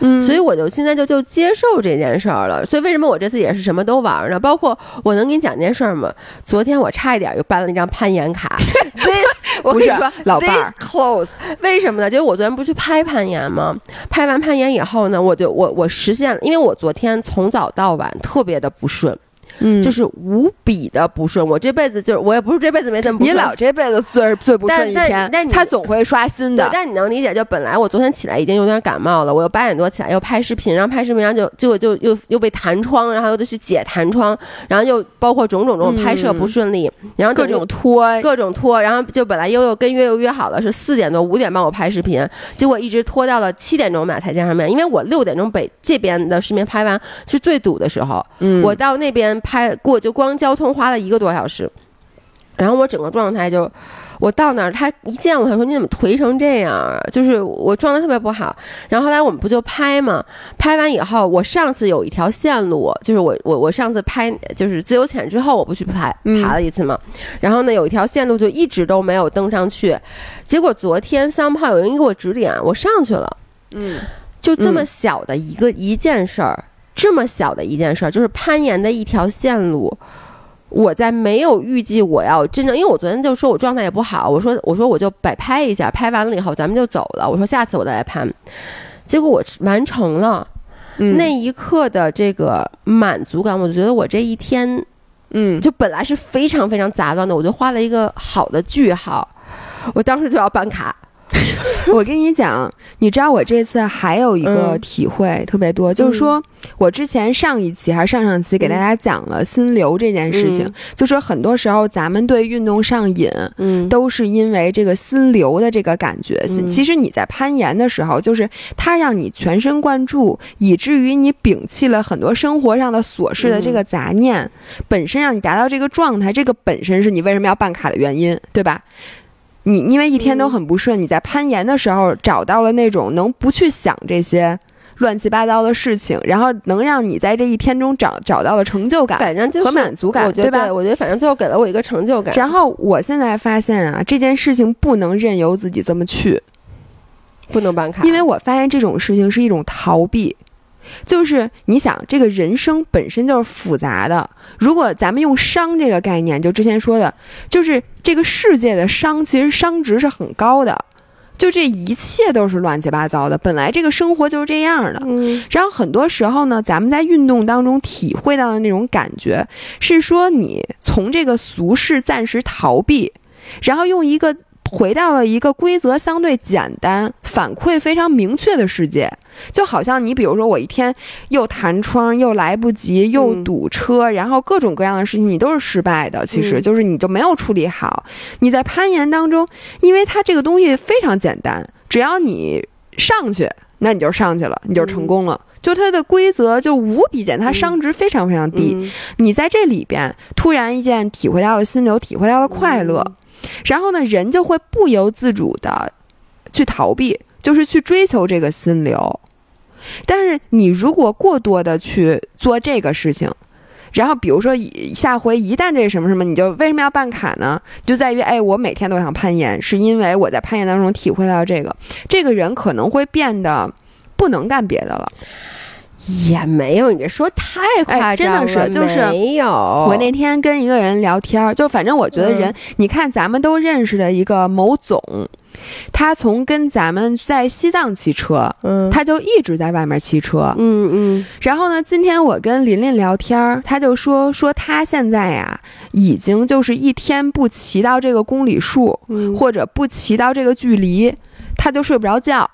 嗯，所以我就现在就就接受这件事儿了。所以为什么我这次也是什么都玩呢？包括我能给你讲件事儿吗？昨天我差一点又办了一张攀岩卡。我跟你说，老伴儿 close，为什么呢？就是我昨天不是去拍攀岩吗？拍完攀岩以后呢，我就我我实现了，因为我昨天从早到晚特别的不顺。嗯，就是无比的不顺。我这辈子就是我也不是这辈子没这么不顺。你老这辈子最最不顺一天，但他总会刷新的。但你能理解，就本来我昨天起来已经有点感冒了，我又八点多起来又拍视频，然后拍视频，然后就就就又又被弹窗，然后又得去解弹窗，然后又包括种种种拍摄不顺利，然后各种拖，各种拖，然后就本来悠悠跟约悠约好了是四点多五点帮我拍视频，结果一直拖到了七点钟我们俩才见上面，因为我六点钟北这边的视频拍完是最堵的时候，嗯，我到那边拍过就光。交通花了一个多小时，然后我整个状态就，我到那儿，他一见我，他说：“你怎么颓成这样啊？”就是我状态特别不好。然后后来我们不就拍嘛？拍完以后，我上次有一条线路，就是我我我上次拍就是自由潜之后，我不去拍爬了一次嘛。然后呢，有一条线路就一直都没有登上去。结果昨天三炮有人给我指点，我上去了。嗯，就这么小的一个一件事儿。这么小的一件事儿，就是攀岩的一条线路。我在没有预计我要真正，因为我昨天就说我状态也不好，我说我说我就摆拍一下，拍完了以后咱们就走了。我说下次我再来攀，结果我完成了，那一刻的这个满足感，我就觉得我这一天，嗯，就本来是非常非常杂乱的，我就画了一个好的句号。我当时就要办卡。我跟你讲，你知道我这次还有一个体会特别多，就是说我之前上一期还是上上期给大家讲了心流这件事情，就说很多时候咱们对运动上瘾，嗯，都是因为这个心流的这个感觉。其实你在攀岩的时候，就是它让你全神贯注，以至于你摒弃了很多生活上的琐事的这个杂念，本身让你达到这个状态，这个本身是你为什么要办卡的原因，对吧？你因为一天都很不顺，你在攀岩的时候找到了那种能不去想这些乱七八糟的事情，然后能让你在这一天中找找到了成就感，反正就是和满足感，对吧？我觉得反正最后给了我一个成就感。然后我现在发现啊，这件事情不能任由自己这么去，不能办卡，因为我发现这种事情是一种逃避。就是你想，这个人生本身就是复杂的。如果咱们用伤这个概念，就之前说的，就是这个世界的伤，其实伤值是很高的。就这一切都是乱七八糟的，本来这个生活就是这样的。嗯。然后很多时候呢，咱们在运动当中体会到的那种感觉，是说你从这个俗世暂时逃避，然后用一个。回到了一个规则相对简单、反馈非常明确的世界，就好像你比如说，我一天又弹窗，又来不及，又堵车，然后各种各样的事情，你都是失败的。其实就是你就没有处理好。你在攀岩当中，因为它这个东西非常简单，只要你上去，那你就上去了，你就成功了。就它的规则就无比简单，它伤值非常非常低。你在这里边突然一件体会到了心流，体会到了快乐。然后呢，人就会不由自主的去逃避，就是去追求这个心流。但是你如果过多的去做这个事情，然后比如说下回一旦这什么什么，你就为什么要办卡呢？就在于哎，我每天都想攀岩，是因为我在攀岩当中体会到这个，这个人可能会变得不能干别的了。也没有，你这说太夸张了，真的是，就是没有。我那天跟一个人聊天，就反正我觉得人，你看咱们都认识的一个某总，他从跟咱们在西藏骑车，嗯，他就一直在外面骑车，嗯嗯。然后呢，今天我跟琳琳聊天，他就说说他现在呀，已经就是一天不骑到这个公里数，或者不骑到这个距离，他就睡不着觉。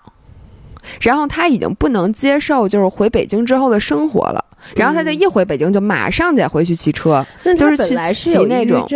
然后他已经不能接受就是回北京之后的生活了，然后他就一回北京就马上得回去骑车，就是去骑那种。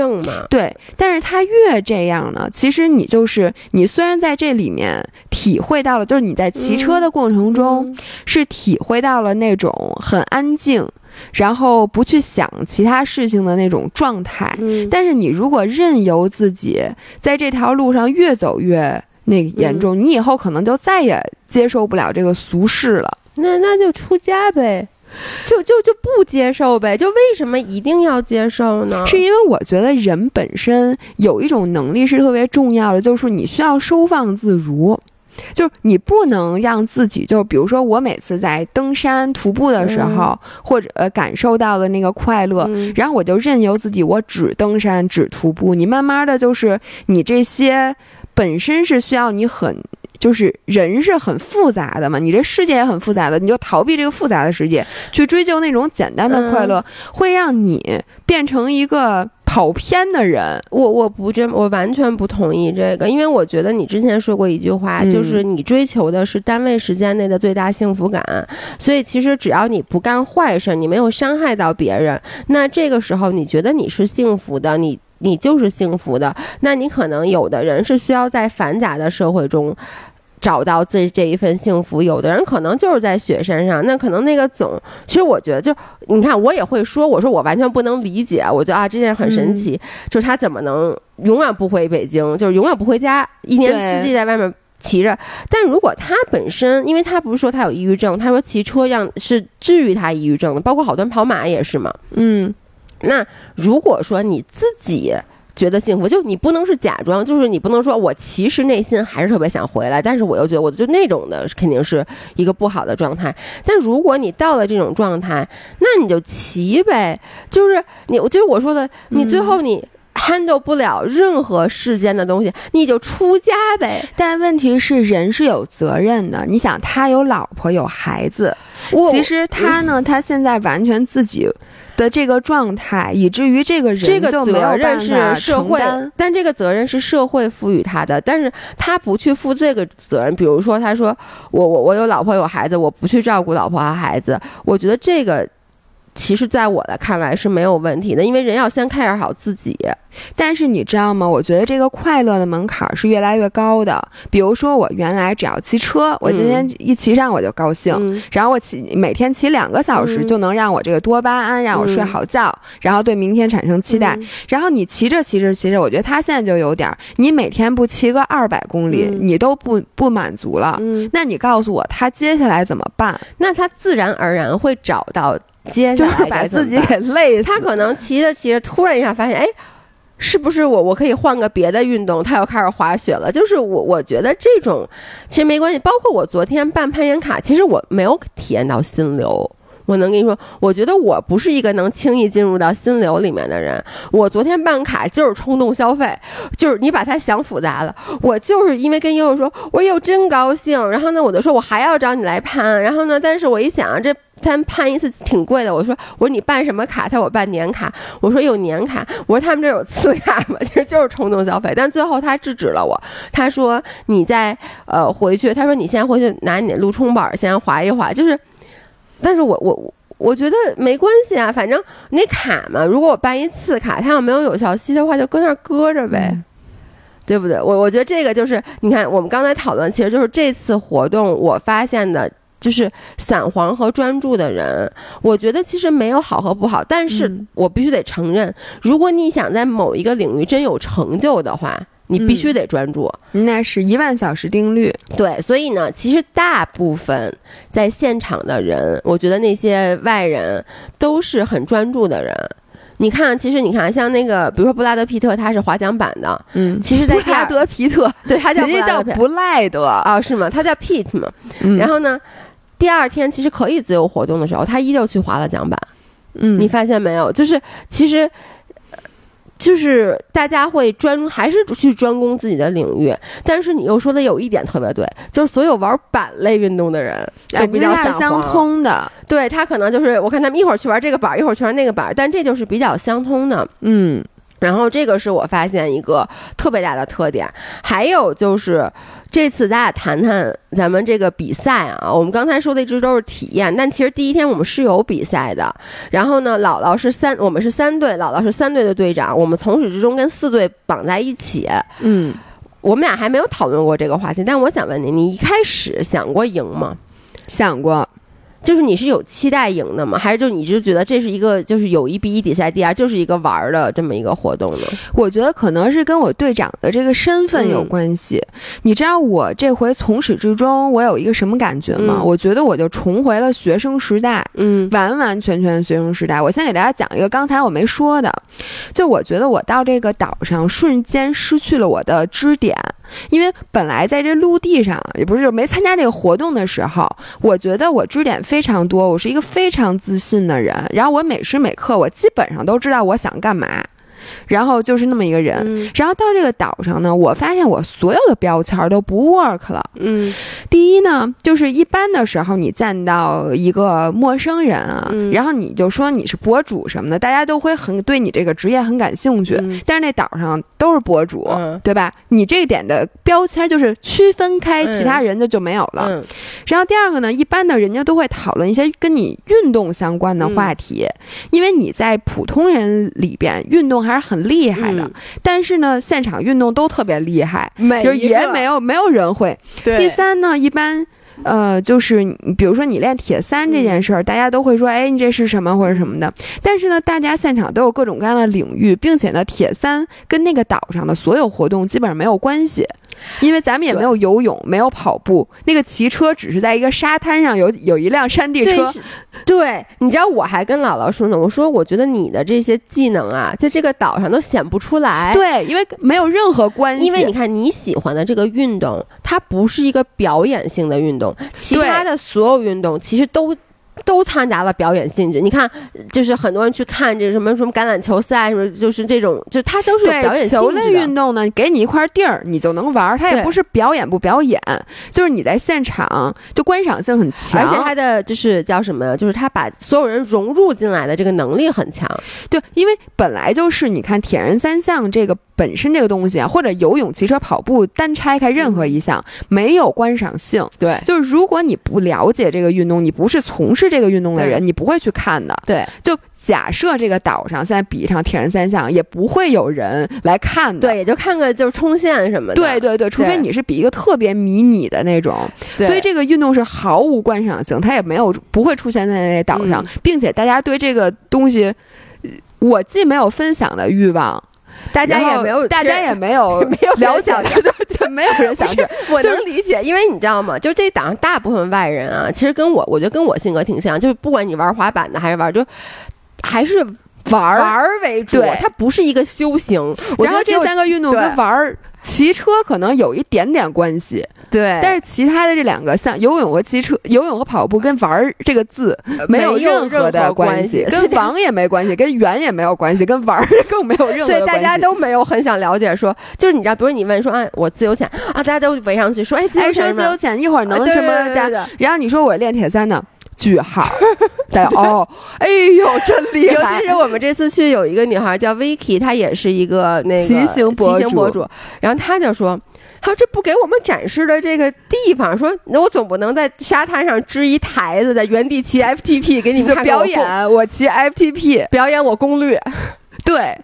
对，但是他越这样呢，其实你就是你虽然在这里面体会到了，就是你在骑车的过程中是体会到了那种很安静，然后不去想其他事情的那种状态。但是你如果任由自己在这条路上越走越那个严重，你以后可能就再也接受不了这个俗世了。那那就出家呗。就就就不接受呗？就为什么一定要接受呢？是因为我觉得人本身有一种能力是特别重要的，就是你需要收放自如，就是你不能让自己，就比如说我每次在登山徒步的时候，或者呃感受到的那个快乐，然后我就任由自己，我只登山只徒步，你慢慢的就是你这些本身是需要你很。就是人是很复杂的嘛，你这世界也很复杂的，你就逃避这个复杂的世界，去追求那种简单的快乐，会让你变成一个跑偏的人。我我不这，我完全不同意这个，因为我觉得你之前说过一句话，就是你追求的是单位时间内的最大幸福感，所以其实只要你不干坏事，你没有伤害到别人，那这个时候你觉得你是幸福的，你你就是幸福的。那你可能有的人是需要在繁杂的社会中。找到这这一份幸福，有的人可能就是在雪山上，那可能那个总，其实我觉得就你看，我也会说，我说我完全不能理解，我觉得啊，这件事很神奇，就是他怎么能永远不回北京，就是永远不回家，一年四季在外面骑着。但如果他本身，因为他不是说他有抑郁症，他说骑车让是治愈他抑郁症的，包括好多人跑马也是嘛。嗯，那如果说你自己。觉得幸福，就你不能是假装，就是你不能说我其实内心还是特别想回来，但是我又觉得我就那种的肯定是一个不好的状态。但如果你到了这种状态，那你就骑呗，就是你，就是我说的，你最后你 handle 不了任何世间的东西，你就出家呗。但问题是，人是有责任的。你想，他有老婆有孩子，其实他呢，他现在完全自己。的这个状态，以至于这个人这个责任是社会，但这个责任是社会赋予他的，但是他不去负这个责任。比如说，他说我我我有老婆有孩子，我不去照顾老婆和孩子，我觉得这个。其实，在我的看来是没有问题的，因为人要先 care 好自己。但是你知道吗？我觉得这个快乐的门槛是越来越高的。比如说，我原来只要骑车，我今天一骑上我就高兴，然后我骑每天骑两个小时就能让我这个多巴胺让我睡好觉，然后对明天产生期待。然后你骑着骑着骑着，我觉得他现在就有点儿，你每天不骑个二百公里，你都不不满足了。那你告诉我，他接下来怎么办？那他自然而然会找到。接下来把自己给累死。他可能骑着骑着，突然一下发现，哎，是不是我我可以换个别的运动？他又开始滑雪了。就是我我觉得这种其实没关系。包括我昨天办攀岩卡，其实我没有体验到心流。我能跟你说，我觉得我不是一个能轻易进入到心流里面的人。我昨天办卡就是冲动消费，就是你把它想复杂了。我就是因为跟悠悠说，我又真高兴，然后呢，我就说我还要找你来攀，然后呢，但是我一想这。他办一次挺贵的，我说我说你办什么卡？他说我办年卡。我说有年卡。我说他们这有次卡吗？其实就是冲动消费。但最后他制止了我。他说你再呃回去，他说你先回去拿你的路冲板先划一划。就是，但是我我我觉得没关系啊，反正那卡嘛，如果我办一次卡，它要没有有效期的话，就搁那儿搁着呗，对不对？我我觉得这个就是，你看我们刚才讨论，其实就是这次活动我发现的。就是散黄和专注的人，我觉得其实没有好和不好，但是我必须得承认，如果你想在某一个领域真有成就的话，你必须得专注。那是一万小时定律。对，所以呢，其实大部分在现场的人，我觉得那些外人都是很专注的人。你看，其实你看，像那个，比如说布拉德皮特，他是划桨板的，嗯，其实在布拉德皮特，对他叫叫布赖德啊，是吗？他叫 Pete 嘛，嗯然后呢？第二天其实可以自由活动的时候，他依旧去滑了桨板。嗯，你发现没有？就是其实，就是大家会专还是去专攻自己的领域。但是你又说的有一点特别对，就是所有玩板类运动的人就比较相通的。对他可能就是我看他们一会儿去玩这个板，一会儿去玩那个板，但这就是比较相通的。嗯，然后这个是我发现一个特别大的特点。还有就是。这次咱俩谈谈咱们这个比赛啊，我们刚才说的一直都是体验，但其实第一天我们是有比赛的。然后呢，姥姥是三，我们是三队，姥姥是三队的队长，我们从始至终跟四队绑在一起。嗯，我们俩还没有讨论过这个话题，但我想问你，你一开始想过赢吗？想过。就是你是有期待赢的吗？还是就你就觉得这是一个就是友谊比一比赛第二，就是一个玩儿的这么一个活动呢？我觉得可能是跟我队长的这个身份有关系。你知道我这回从始至终我有一个什么感觉吗？我觉得我就重回了学生时代，嗯，完完全全学生时代。我先给大家讲一个刚才我没说的，就我觉得我到这个岛上瞬间失去了我的支点。因为本来在这陆地上，也不是没参加这个活动的时候，我觉得我支点非常多，我是一个非常自信的人。然后我每时每刻，我基本上都知道我想干嘛。然后就是那么一个人，然后到这个岛上呢，我发现我所有的标签都不 work 了。嗯，第一呢，就是一般的时候你见到一个陌生人啊，然后你就说你是博主什么的，大家都会很对你这个职业很感兴趣。但是那岛上都是博主，对吧？你这点的标签就是区分开其他人的就没有了。然后第二个呢，一般的人家都会讨论一些跟你运动相关的话题，因为你在普通人里边运动还。还是很厉害的，但是呢，现场运动都特别厉害，就也没有没有人会。第三呢，一般呃，就是比如说你练铁三这件事儿，大家都会说，哎，你这是什么或者什么的。但是呢，大家现场都有各种各样的领域，并且呢，铁三跟那个岛上的所有活动基本上没有关系。因为咱们也没有游泳，没有跑步，那个骑车只是在一个沙滩上有有一辆山地车。对，你知道我还跟姥姥说呢，我说我觉得你的这些技能啊，在这个岛上都显不出来。对，因为没有任何关系。因为你看你喜欢的这个运动，它不是一个表演性的运动，其他的所有运动其实都。都参加了表演性质，你看，就是很多人去看这什么什么橄榄球赛，什么就是这种，就它都是有表演球类运动呢。给你一块地儿，你就能玩，它也不是表演不表演，就是你在现场就观赏性很强，而且它的就是叫什么，就是它把所有人融入进来的这个能力很强。对，因为本来就是你看铁人三项这个。本身这个东西啊，或者游泳、骑车、跑步，单拆开任何一项没有观赏性。对，就是如果你不了解这个运动，你不是从事这个运动的人，你不会去看的。对，就假设这个岛上现在比一场铁人三项，也不会有人来看的。对，也就看个就是冲线什么的。对对对，除非你是比一个特别迷你的那种。所以这个运动是毫无观赏性，它也没有不会出现在那岛上，并且大家对这个东西，我既没有分享的欲望。大家也没有，大家也没有没有了解，对，没有人 想去。我能理解，因为你知道吗？就这档上大部分外人啊，其实跟我，我觉得跟我性格挺像，就是不管你玩滑板的还是玩，就还是玩玩为主，它不是一个修行。然后这三个运动跟玩。骑车可能有一点点关系，对，但是其他的这两个像游泳和骑车、游泳和跑步跟“玩儿”这个字没有任何的关系，跟“房”也没关系，跟“圆”也没有关系，跟“玩儿 ”更没有任何所以大家都没有很想了解，说就是你知道，比如你问说啊，我自由潜啊，大家都围上去说，哎，自由潜，自由潜一会儿能什么的？然后你说我练铁三呢？句号，对哦，哎呦，真厉害！尤其是我们这次去，有一个女孩叫 Vicky，她也是一个那个骑行博主，然后她就说：“她说这不给我们展示的这个地方，说那我总不能在沙滩上支一台子，在原地骑 FTP 给你们表演，我骑 FTP 表演我攻略。”对，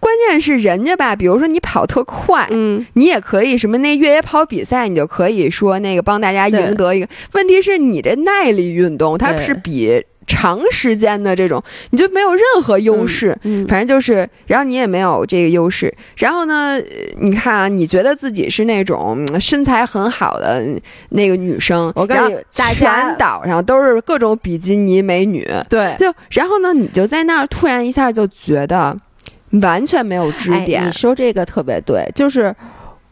关键是人家吧，比如说你跑特快，嗯，你也可以什么那越野跑比赛，你就可以说那个帮大家赢得一个。问题是你这耐力运动，它是比长时间的这种，你就没有任何优势。嗯，反正就是，然后你也没有这个优势。然后呢，你看啊，你觉得自己是那种身材很好的那个女生，我告诉你，全岛上都是各种比基尼美女。对，就然后呢，你就在那儿突然一下就觉得。完全没有支点。你说这个特别对，就是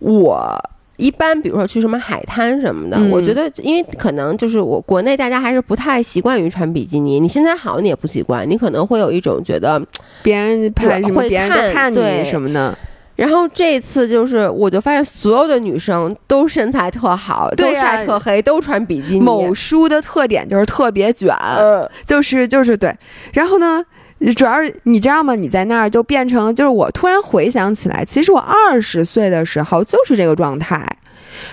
我一般，比如说去什么海滩什么的，我觉得，因为可能就是我国内大家还是不太习惯于穿比基尼。你身材好，你也不习惯，你可能会有一种觉得别人拍什么，别人在看你什么的。然后这次就是，我就发现所有的女生都身材特好，都晒特黑，都穿比基尼。某书的特点就是特别卷，就是就是对。然后呢？主要是你知道吗？你在那儿就变成，就是我突然回想起来，其实我二十岁的时候就是这个状态，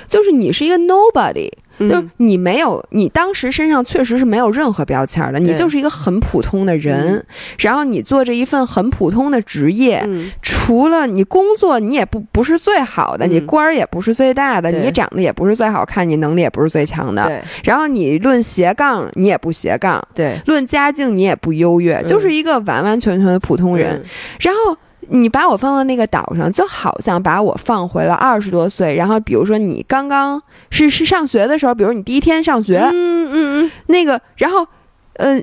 就是你是一个 nobody，就你没有，你当时身上确实是没有任何标签的，你就是一个很普通的人。然后你做着一份很普通的职业，除了你工作，你也不不是最好的，你官儿也不是最大的，你长得也不是最好看，你能力也不是最强的。然后你论斜杠，你也不斜杠。对，论家境，你也不优越，就是一个完完全全的普通人。然后。你把我放到那个岛上，就好像把我放回了二十多岁。然后，比如说你刚刚是是上学的时候，比如你第一天上学，嗯嗯嗯，那个，然后，呃，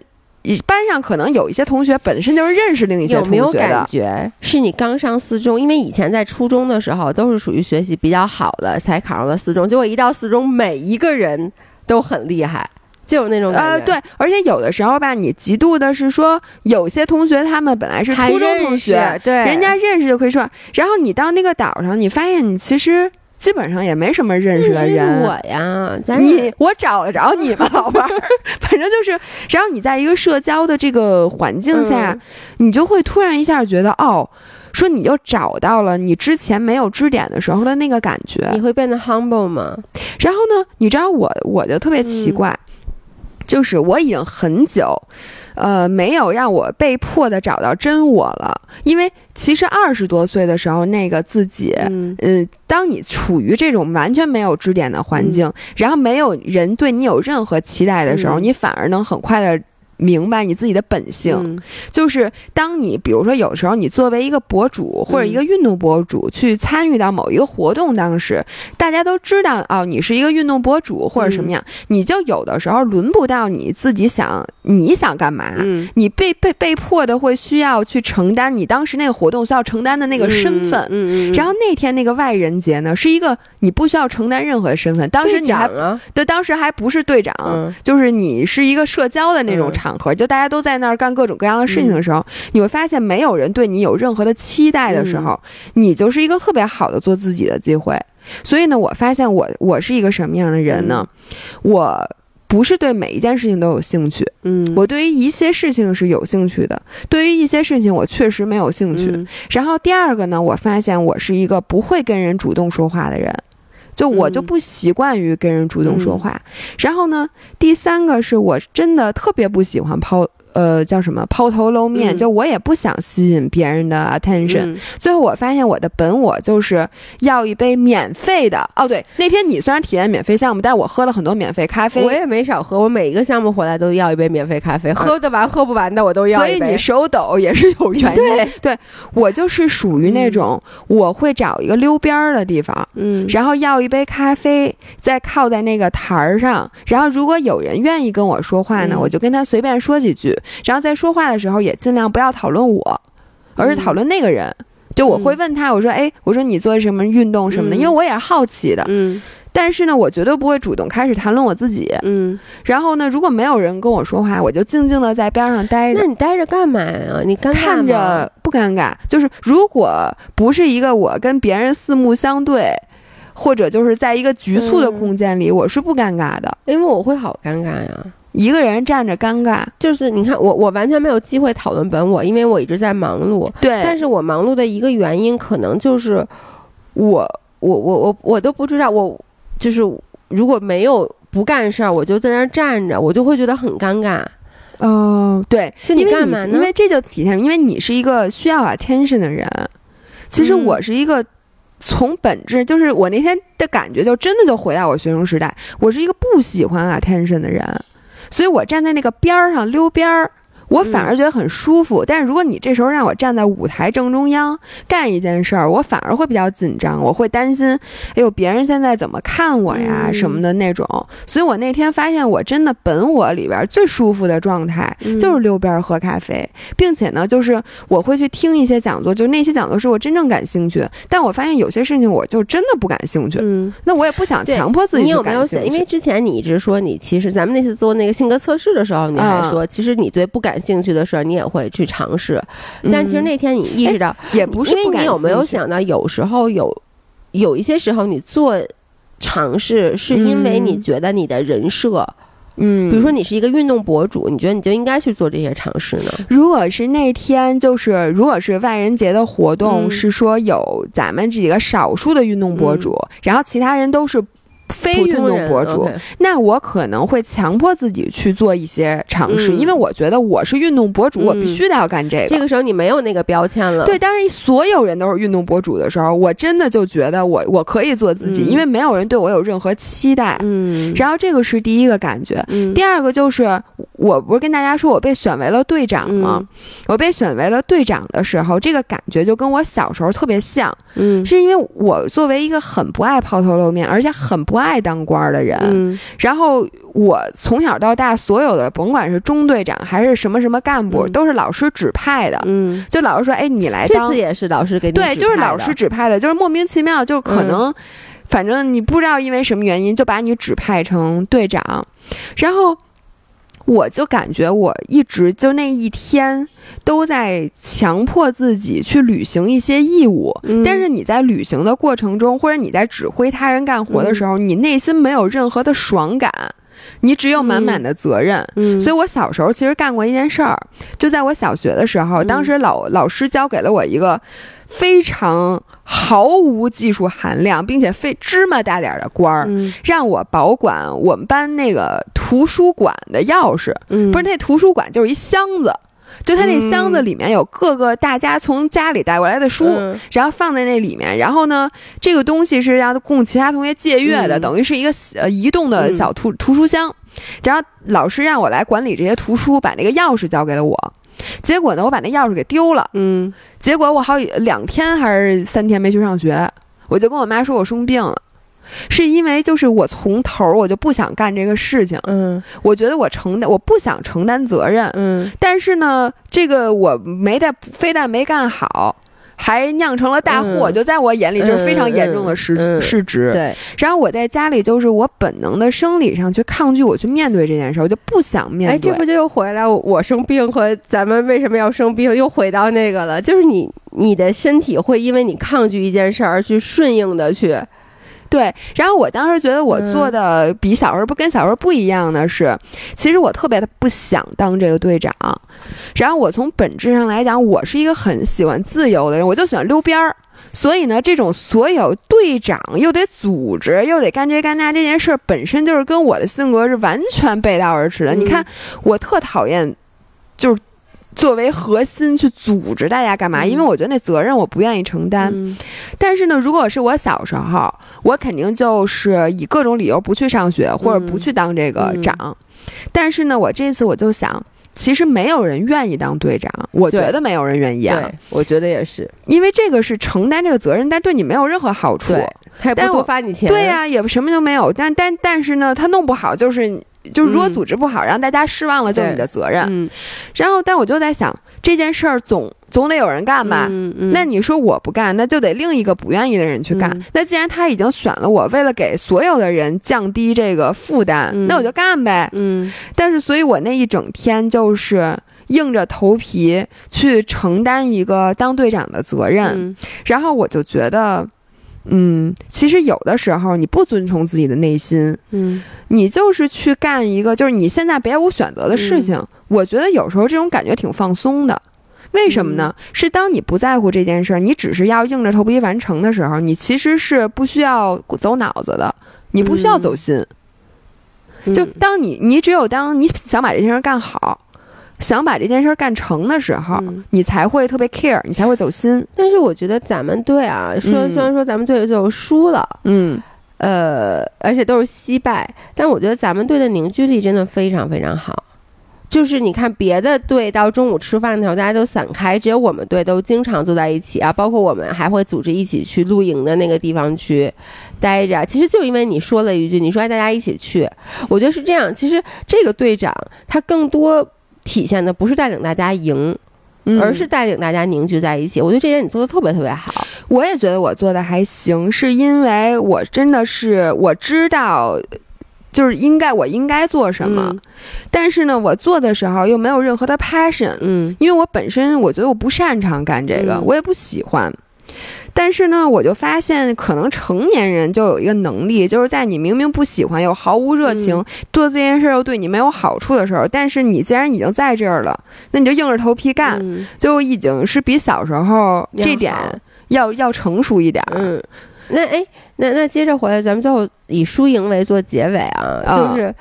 班上可能有一些同学本身就是认识另一些同学的。有没有感觉是你刚上四中？因为以前在初中的时候都是属于学习比较好的，才考上了四中。结果一到四中，每一个人都很厉害。就有那种呃，对，而且有的时候吧，你嫉妒的是说，有些同学他们本来是初中同学，对，人家认识就可以说，然后你到那个岛上，你发现你其实基本上也没什么认识的人。我呀，咱你我找得着你吗，宝贝儿？反正就是，然后你在一个社交的这个环境下，你就会突然一下觉得，哦，说你又找到了你之前没有支点的时候的那个感觉。你会变得 humble 吗？然后呢，你知道我我就特别奇怪。就是我已经很久，呃，没有让我被迫的找到真我了。因为其实二十多岁的时候，那个自己，嗯，当你处于这种完全没有支点的环境，然后没有人对你有任何期待的时候，你反而能很快的。明白你自己的本性，就是当你比如说有时候你作为一个博主或者一个运动博主去参与到某一个活动当时，大家都知道哦，你是一个运动博主或者什么样，你就有的时候轮不到你自己想你想干嘛，你被被被迫的会需要去承担你当时那个活动需要承担的那个身份，然后那天那个外人节呢是一个你不需要承担任何身份，当时你还对当时还不是队长，就是你是一个社交的那种场。场合就大家都在那儿干各种各样的事情的时候，你会发现没有人对你有任何的期待的时候，你就是一个特别好的做自己的机会。所以呢，我发现我我是一个什么样的人呢？我不是对每一件事情都有兴趣，嗯，我对于一些事情是有兴趣的，对于一些事情我确实没有兴趣。然后第二个呢，我发现我是一个不会跟人主动说话的人。就我就不习惯于跟人主动说话，然后呢，第三个是我真的特别不喜欢抛。呃，叫什么抛头露面？就我也不想吸引别人的 attention。最后我发现我的本我就是要一杯免费的。哦，对，那天你虽然体验免费项目，但是我喝了很多免费咖啡。我也没少喝，我每一个项目回来都要一杯免费咖啡，喝得完喝不完的我都要。所以你手抖也是有原因。对，对我就是属于那种我会找一个溜边儿的地方，嗯，然后要一杯咖啡，再靠在那个台儿上，然后如果有人愿意跟我说话呢，我就跟他随便说几句。然后在说话的时候也尽量不要讨论我，而是讨论那个人。就我会问他，我说：“哎，我说你做什么运动什么的？”因为我也是好奇的。嗯。但是呢，我绝对不会主动开始谈论我自己。嗯。然后呢，如果没有人跟我说话，我就静静的在边上待着。那你待着干嘛呀？你看着不尴尬？就是如果不是一个我跟别人四目相对，或者就是在一个局促的空间里，我是不尴尬的。因为我会好尴尬呀。一个人站着尴尬，就是你看我，我完全没有机会讨论本我，因为我一直在忙碌。对，但是我忙碌的一个原因，可能就是我，我，我，我，我都不知道，我就是如果没有不干事儿，我就在那儿站着，我就会觉得很尴尬。哦，对，就你干嘛呢？因为这就体现，因为你是一个需要 attention 的人。其实我是一个从本质，就是我那天的感觉，就真的就回到我学生时代，我是一个不喜欢 attention 的人。所以我站在那个边儿上溜边儿。我反而觉得很舒服，但是如果你这时候让我站在舞台正中央干一件事儿，我反而会比较紧张，我会担心，哎呦，别人现在怎么看我呀什么的那种。所以我那天发现，我真的本我里边最舒服的状态就是溜边喝咖啡，并且呢，就是我会去听一些讲座，就那些讲座是我真正感兴趣。但我发现有些事情我就真的不感兴趣，嗯，那我也不想强迫自己。你有没有想？因为之前你一直说你其实咱们那次做那个性格测试的时候，你还说其实你对不感。兴趣的事儿，你也会去尝试，但其实那天你意识到，也不是因为你有没有想到，有时候有有一些时候你做尝试，是因为你觉得你的人设，嗯，比如说你是一个运动博主，你觉得你就应该去做这些尝试呢？如果是那天，就是如果是万人节的活动，是说有咱们几个少数的运动博主，然后其他人都是。非运动博主，那我可能会强迫自己去做一些尝试，因为我觉得我是运动博主，我必须得要干这个。这个时候你没有那个标签了。对，当然所有人都是运动博主的时候，我真的就觉得我我可以做自己，因为没有人对我有任何期待。嗯，然后这个是第一个感觉。第二个就是，我不是跟大家说我被选为了队长吗？我被选为了队长的时候，这个感觉就跟我小时候特别像。嗯，是因为我作为一个很不爱抛头露面，而且很不爱当官的人，然后我从小到大所有的，甭管是中队长还是什么什么干部，都是老师指派的。嗯，就老师说：“哎，你来当。”这次也是老师给你对，就是老师指派的，就是莫名其妙，就可能，反正你不知道因为什么原因就把你指派成队长，然后。我就感觉我一直就那一天都在强迫自己去履行一些义务，但是你在履行的过程中，或者你在指挥他人干活的时候，你内心没有任何的爽感，你只有满满的责任。所以我小时候其实干过一件事儿，就在我小学的时候，当时老老师教给了我一个。非常毫无技术含量，并且非芝麻大点儿的官儿，让我保管我们班那个图书馆的钥匙。不是那图书馆就是一箱子，就他那箱子里面有各个大家从家里带过来的书，然后放在那里面。然后呢，这个东西是要供其他同学借阅的，等于是一个呃移动的小图图书箱。然后老师让我来管理这些图书，把那个钥匙交给了我。结果呢，我把那钥匙给丢了。嗯，结果我好两天还是三天没去上学，我就跟我妈说我生病了，是因为就是我从头我就不想干这个事情。嗯，我觉得我承担我不想承担责任。嗯，但是呢，这个我没带，非但没干好。还酿成了大祸，就在我眼里就是非常严重的失失职。对，然后我在家里就是我本能的生理上去抗拒我去面对这件事，我就不想面对。哎，这不就又回来我生病和咱们为什么要生病又回到那个了？就是你你的身体会因为你抗拒一件事儿而去顺应的去。对，然后我当时觉得我做的比小时候不跟小时候不一样的是，其实我特别的不想当这个队长。然后我从本质上来讲，我是一个很喜欢自由的人，我就喜欢溜边儿。所以呢，这种所有队长又得组织又得干这干那这件事儿，本身就是跟我的性格是完全背道而驰的。你看，我特讨厌，就是。作为核心去组织大家干嘛？因为我觉得那责任我不愿意承担。但是呢，如果是我小时候，我肯定就是以各种理由不去上学或者不去当这个长。但是呢，我这次我就想，其实没有人愿意当队长，我觉得没有人愿意啊。我觉得也是，因为这个是承担这个责任，但对你没有任何好处。他也不多发你钱。对呀，也什么都没有。但但但是呢，他弄不好就是。就是如果组织不好，让大家失望了，就是你的责任。嗯，然后，但我就在想，这件事儿总总得有人干吧？那你说我不干，那就得另一个不愿意的人去干。那既然他已经选了我，为了给所有的人降低这个负担，那我就干呗。嗯。但是，所以我那一整天就是硬着头皮去承担一个当队长的责任。然后我就觉得。嗯，其实有的时候你不遵从自己的内心，嗯，你就是去干一个就是你现在别无选择的事情。我觉得有时候这种感觉挺放松的，为什么呢？是当你不在乎这件事儿，你只是要硬着头皮完成的时候，你其实是不需要走脑子的，你不需要走心。就当你你只有当你想把这件事干好。想把这件事干成的时候，你才会特别 care，你才会走心。但是我觉得咱们队啊，虽然虽然说咱们队最后输了，嗯，呃，而且都是惜败，但我觉得咱们队的凝聚力真的非常非常好。就是你看别的队到中午吃饭的时候大家都散开，只有我们队都经常坐在一起啊，包括我们还会组织一起去露营的那个地方去待着。其实就因为你说了一句，你说大家一起去，我觉得是这样。其实这个队长他更多。体现的不是带领大家赢，而是带领大家凝聚在一起。我觉得这点你做的特别特别好，我也觉得我做的还行，是因为我真的是我知道，就是应该我应该做什么，但是呢，我做的时候又没有任何的 passion，嗯，因为我本身我觉得我不擅长干这个，我也不喜欢。但是呢，我就发现，可能成年人就有一个能力，就是在你明明不喜欢又毫无热情，做这件事又对你没有好处的时候，但是你既然已经在这儿了，那你就硬着头皮干，就已经是比小时候这点要要成熟一点。嗯，那哎，那那接着回来，咱们最后以输赢为做结尾啊，就是。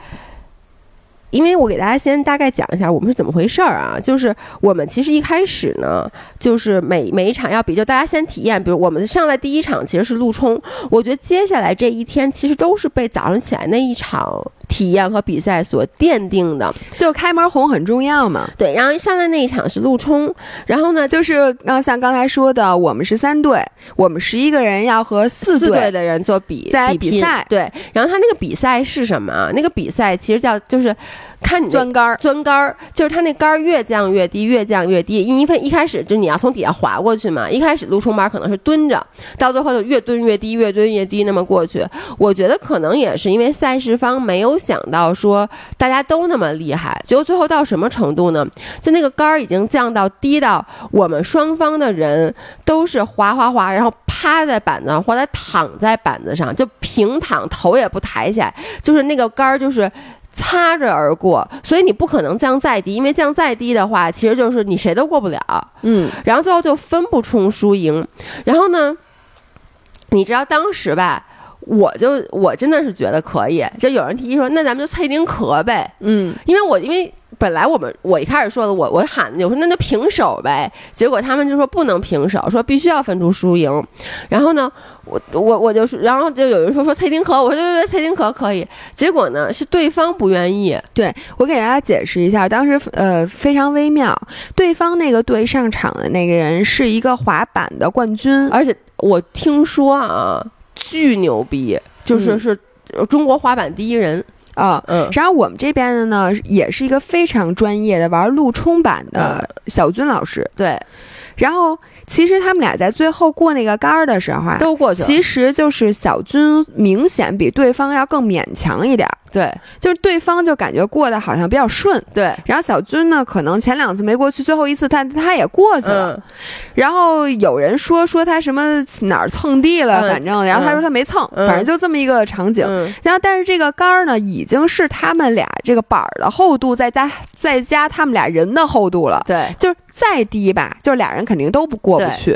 因为我给大家先大概讲一下我们是怎么回事儿啊，就是我们其实一开始呢，就是每每一场要比，就大家先体验，比如我们上来第一场其实是陆冲，我觉得接下来这一天其实都是被早上起来那一场体验和比赛所奠定的，就开门红很重要嘛。对，然后上来那一场是陆冲，然后呢就是刚像刚才说的，我们是三队，我们十一个人要和四队的人做比在比赛，对，然后他那个比赛是什么？那个比赛其实叫就是。看你钻杆儿，钻杆儿就是它那杆儿越降越低，越降越低。因为一开始就你要从底下滑过去嘛，一开始陆冲板可能是蹲着，到最后就越蹲越低，越蹲越低，那么过去。我觉得可能也是因为赛事方没有想到说大家都那么厉害，结果最后到什么程度呢？就那个杆儿已经降到低到我们双方的人都是滑滑滑，然后趴在板子上或者躺在板子上，就平躺，头也不抬起来，就是那个杆儿就是。擦着而过，所以你不可能降再低，因为降再低的话，其实就是你谁都过不了。嗯，然后最后就分不出输赢。然后呢，你知道当时吧，我就我真的是觉得可以，就有人提议说，那咱们就蔡丁壳呗。嗯，因为我因为。本来我们我一开始说的，我我喊我说那就平手呗，结果他们就说不能平手，说必须要分出输赢。然后呢，我我我就说，然后就有人说说蔡丁壳，我说对对对，蔡丁壳可以。结果呢是对方不愿意。对我给大家解释一下，当时呃非常微妙，对方那个队上场的那个人是一个滑板的冠军，而且我听说啊巨牛逼，就是是中国滑板第一人。啊，嗯，然后我们这边的呢，也是一个非常专业的玩陆冲板的小军老师，对，然后。其实他们俩在最后过那个杆儿的时候啊，都过去了。其实就是小军明显比对方要更勉强一点，对，就是对方就感觉过得好像比较顺，对。然后小军呢，可能前两次没过去，最后一次他他也过去了。然后有人说说他什么哪儿蹭地了，反正，然后他说他没蹭，反正就这么一个场景。然后但是这个杆儿呢，已经是他们俩这个板儿的厚度再加再加他们俩人的厚度了，对，就是再低吧，就是俩人肯定都不过。不去，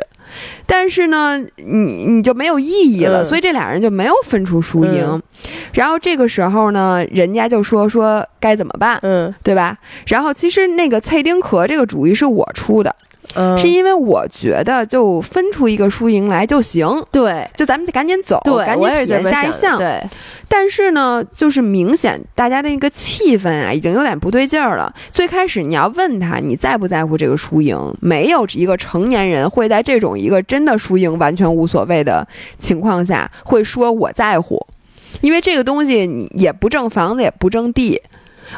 但是呢，你你就没有意义了，所以这俩人就没有分出输赢。然后这个时候呢，人家就说说该怎么办，嗯，对吧？然后其实那个蔡丁壳这个主意是我出的。是因为我觉得就分出一个输赢来就行，对，就咱们得赶紧走，赶紧体验下一项。对，但是呢，就是明显大家的那个气氛啊，已经有点不对劲儿了。最开始你要问他你在不在乎这个输赢，没有一个成年人会在这种一个真的输赢完全无所谓的情况下会说我在乎，因为这个东西你也不挣房子也不挣地。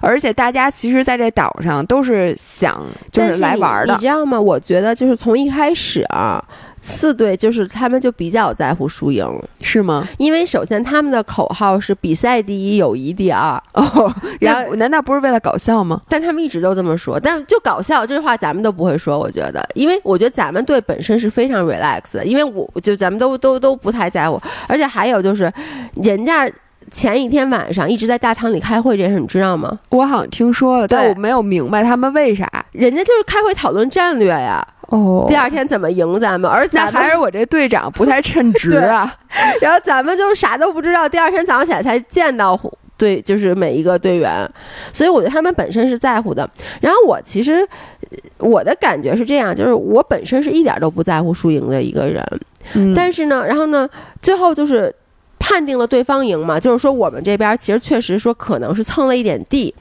而且大家其实在这岛上都是想就是来玩的，你知道吗？我觉得就是从一开始啊，四队就是他们就比较在乎输赢，是吗？因为首先他们的口号是比赛第一，友谊第二。哦，然后难道不是为了搞笑吗？但他们一直都这么说，但就搞笑这句话咱们都不会说。我觉得，因为我觉得咱们队本身是非常 relax 的，因为我就咱们都都都不太在乎，而且还有就是人家。前一天晚上一直在大堂里开会，这事你知道吗？我好像听说了，但我没有明白他们为啥。人家就是开会讨论战略呀。哦，第二天怎么赢咱们？而那还是我这队长不太称职啊。然后咱们就是啥都不知道，第二天早上起来才见到队，就是每一个队员。所以我觉得他们本身是在乎的。然后我其实我的感觉是这样，就是我本身是一点都不在乎输赢的一个人。嗯，但是呢，然后呢，最后就是。判定了对方赢嘛，就是说我们这边其实确实说可能是蹭了一点地，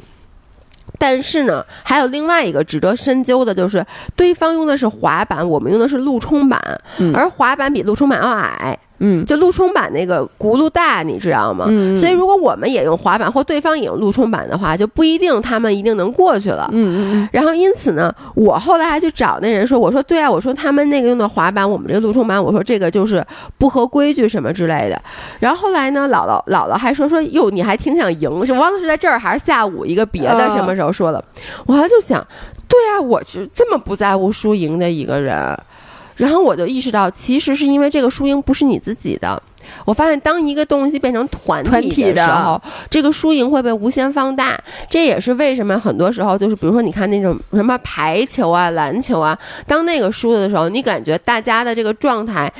但是呢，还有另外一个值得深究的，就是对方用的是滑板，我们用的是路冲板，而滑板比路冲板要矮。嗯，就陆冲板那个轱辘大，你知道吗？嗯，所以如果我们也用滑板，或对方也用陆冲板的话，就不一定他们一定能过去了。嗯嗯。然后因此呢，我后来还去找那人说，我说对啊，我说他们那个用的滑板，我们这个陆冲板，我说这个就是不合规矩什么之类的。然后后来呢，姥姥姥姥还说说哟，你还挺想赢，是忘了是在这儿还是下午一个别的什么时候说的？我后来就想，对啊，我是这么不在乎输赢的一个人。然后我就意识到，其实是因为这个输赢不是你自己的。我发现，当一个东西变成团体的时候，这个输赢会被无限放大。这也是为什么很多时候，就是比如说，你看那种什么排球啊、篮球啊，当那个输了的时候，你感觉大家的这个状态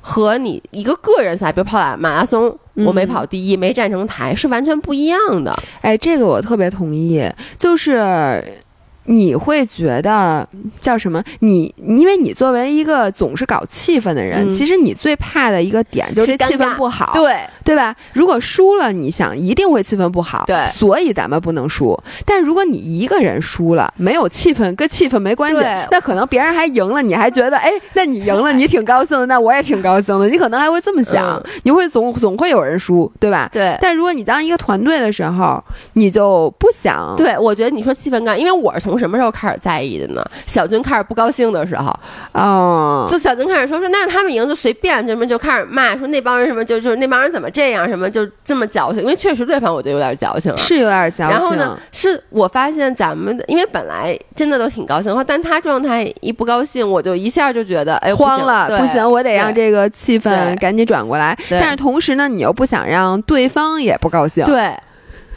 和你一个个人赛，比如跑马马拉松，我没跑第一，没站成台，是完全不一样的。哎，这个我特别同意，就是。你会觉得叫什么？你因为你作为一个总是搞气氛的人，其实你最怕的一个点就是这气氛不好，对对吧？如果输了，你想一定会气氛不好，对，所以咱们不能输。但如果你一个人输了，没有气氛，跟气氛没关系，那可能别人还赢了，你还觉得哎，那你赢了，你挺高兴的，那我也挺高兴的，你可能还会这么想，你会总总会有人输，对吧？对。但如果你当一个团队的时候，你就不想。对，我觉得你说气氛感，因为我是从。从什么时候开始在意的呢？小军开始不高兴的时候，哦，就小军开始说说，那他们赢就随便，什么就开始骂，说那帮人什么就就是那帮人怎么这样，什么就这么矫情。因为确实对方我就有点矫情了，是有点矫情。然后呢，是我发现咱们的，因为本来真的都挺高兴的，但他状态一不高兴，我就一下就觉得哎慌了，不行，我得让这个气氛赶紧转过来。但是同时呢，你又不想让对方也不高兴，对。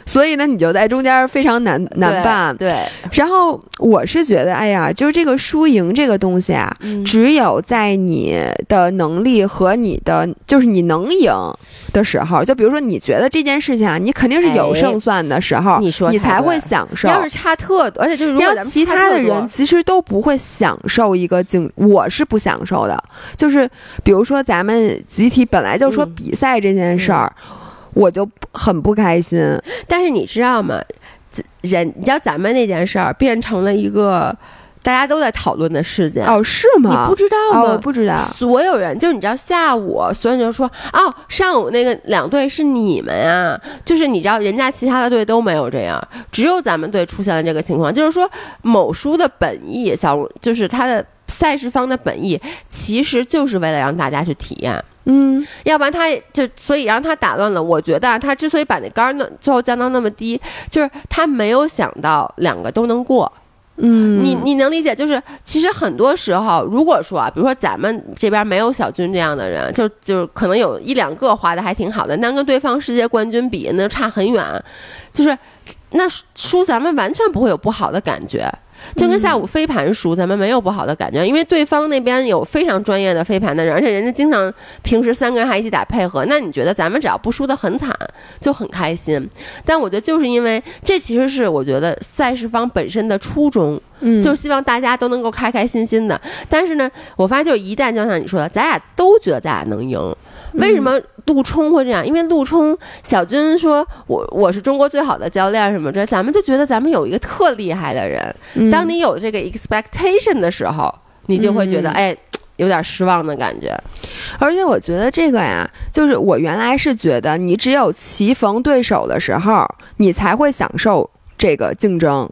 所以呢，你就在中间非常难难办。对，然后我是觉得，哎呀，就是这个输赢这个东西啊，只有在你的能力和你的就是你能赢的时候，就比如说你觉得这件事情啊，你肯定是有胜算的时候，你说你才会享受。要是差特多，而且就是如果其他的人其实都不会享受一个竞，我是不享受的。就是比如说咱们集体本来就说比赛这件事儿。我就很不开心，但是你知道吗？人，你知道咱们那件事儿变成了一个大家都在讨论的事件哦？是吗？你不知道吗？我不知道。所有人，就是你知道，下午所有人就说哦，上午那个两队是你们呀，就是你知道，人家其他的队都没有这样，只有咱们队出现了这个情况，就是说某书的本意，小就是他的赛事方的本意，其实就是为了让大家去体验。嗯，要不然他就所以让他打乱了。我觉得他之所以把那杆儿呢最后降到那么低，就是他没有想到两个都能过。嗯，你你能理解？就是其实很多时候，如果说啊，比如说咱们这边没有小军这样的人，就就可能有一两个滑的还挺好的，那跟对方世界冠军比，那差很远。就是那输咱们完全不会有不好的感觉。就跟下午飞盘输，咱们没有不好的感觉，因为对方那边有非常专业的飞盘的人，而且人家经常平时三个人还一起打配合。那你觉得咱们只要不输得很惨，就很开心。但我觉得就是因为这其实是我觉得赛事方本身的初衷，嗯，就希望大家都能够开开心心的。但是呢，我发现就是一旦就像你说的，咱俩都觉得咱俩能赢。为什么陆冲会这样？因为陆冲小军说：“我我是中国最好的教练，什么这，咱们就觉得咱们有一个特厉害的人。当你有这个 expectation 的时候，你就会觉得哎，有点失望的感觉。而且我觉得这个呀，就是我原来是觉得，你只有棋逢对手的时候，你才会享受这个竞争。”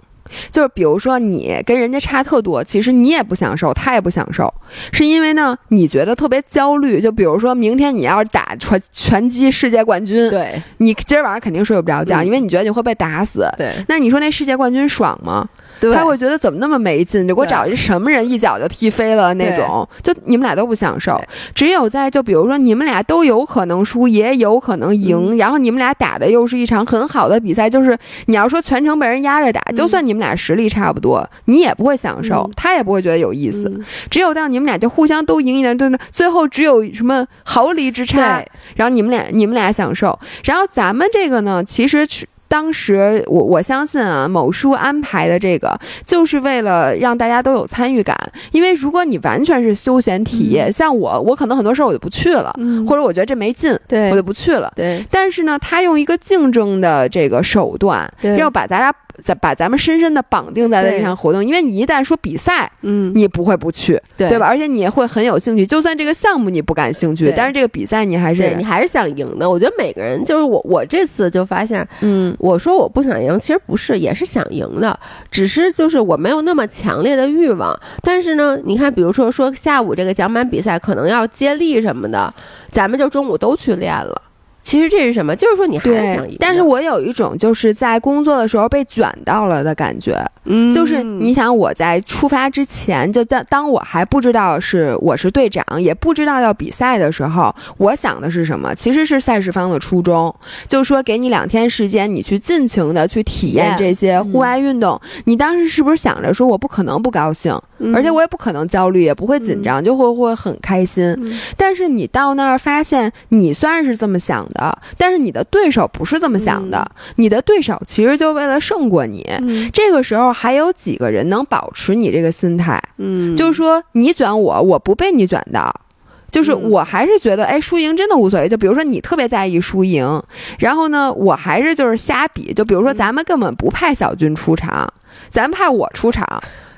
就是比如说你跟人家差特多，其实你也不享受，他也不享受，是因为呢你觉得特别焦虑。就比如说明天你要是打拳拳击世界冠军，对，你今儿晚上肯定睡不着觉，因为你觉得你会被打死。对，那你说那世界冠军爽吗？他会觉得怎么那么没劲？就给我找一什么人一脚就踢飞了那种，就你们俩都不享受。只有在就比如说你们俩都有可能输，也有可能赢，然后你们俩打的又是一场很好的比赛，就是你要说全程被人压着打，就算你们俩实力差不多，你也不会享受，他也不会觉得有意思。只有到你们俩就互相都赢一点，对对，最后只有什么毫厘之差，然后你们俩你们俩享受。然后咱们这个呢，其实是。当时我我相信啊，某书安排的这个就是为了让大家都有参与感。因为如果你完全是休闲体验，像我，我可能很多事儿我就不去了，或者我觉得这没劲，对我就不去了。对，但是呢，他用一个竞争的这个手段，要把大家。在把咱们深深的绑定在了这项活动，因为你一旦说比赛，嗯，你不会不去，对吧？而且你也会很有兴趣。就算这个项目你不感兴趣，但是这个比赛你还是你还是想赢的。我觉得每个人就是我，我这次就发现，嗯，我说我不想赢，其实不是，也是想赢的，只是就是我没有那么强烈的欲望。但是呢，你看，比如说说下午这个桨板比赛，可能要接力什么的，咱们就中午都去练了。其实这是什么？就是说你还是想赢，但是我有一种就是在工作的时候被卷到了的感觉。嗯，就是你想我在出发之前，就在当我还不知道是我是队长，也不知道要比赛的时候，我想的是什么？其实是赛事方的初衷，就是说给你两天时间，你去尽情的去体验这些户外运动。你当时是不是想着说我不可能不高兴？而且我也不可能焦虑，也不会紧张，就会会很开心。但是你到那儿发现，你虽然是这么想的，但是你的对手不是这么想的，你的对手其实就为了胜过你。这个时候还有几个人能保持你这个心态？嗯，就是说你卷我，我不被你卷到。就是我还是觉得，哎，输赢真的无所谓。就比如说你特别在意输赢，然后呢，我还是就是瞎比。就比如说咱们根本不派小军出场，咱派我出场。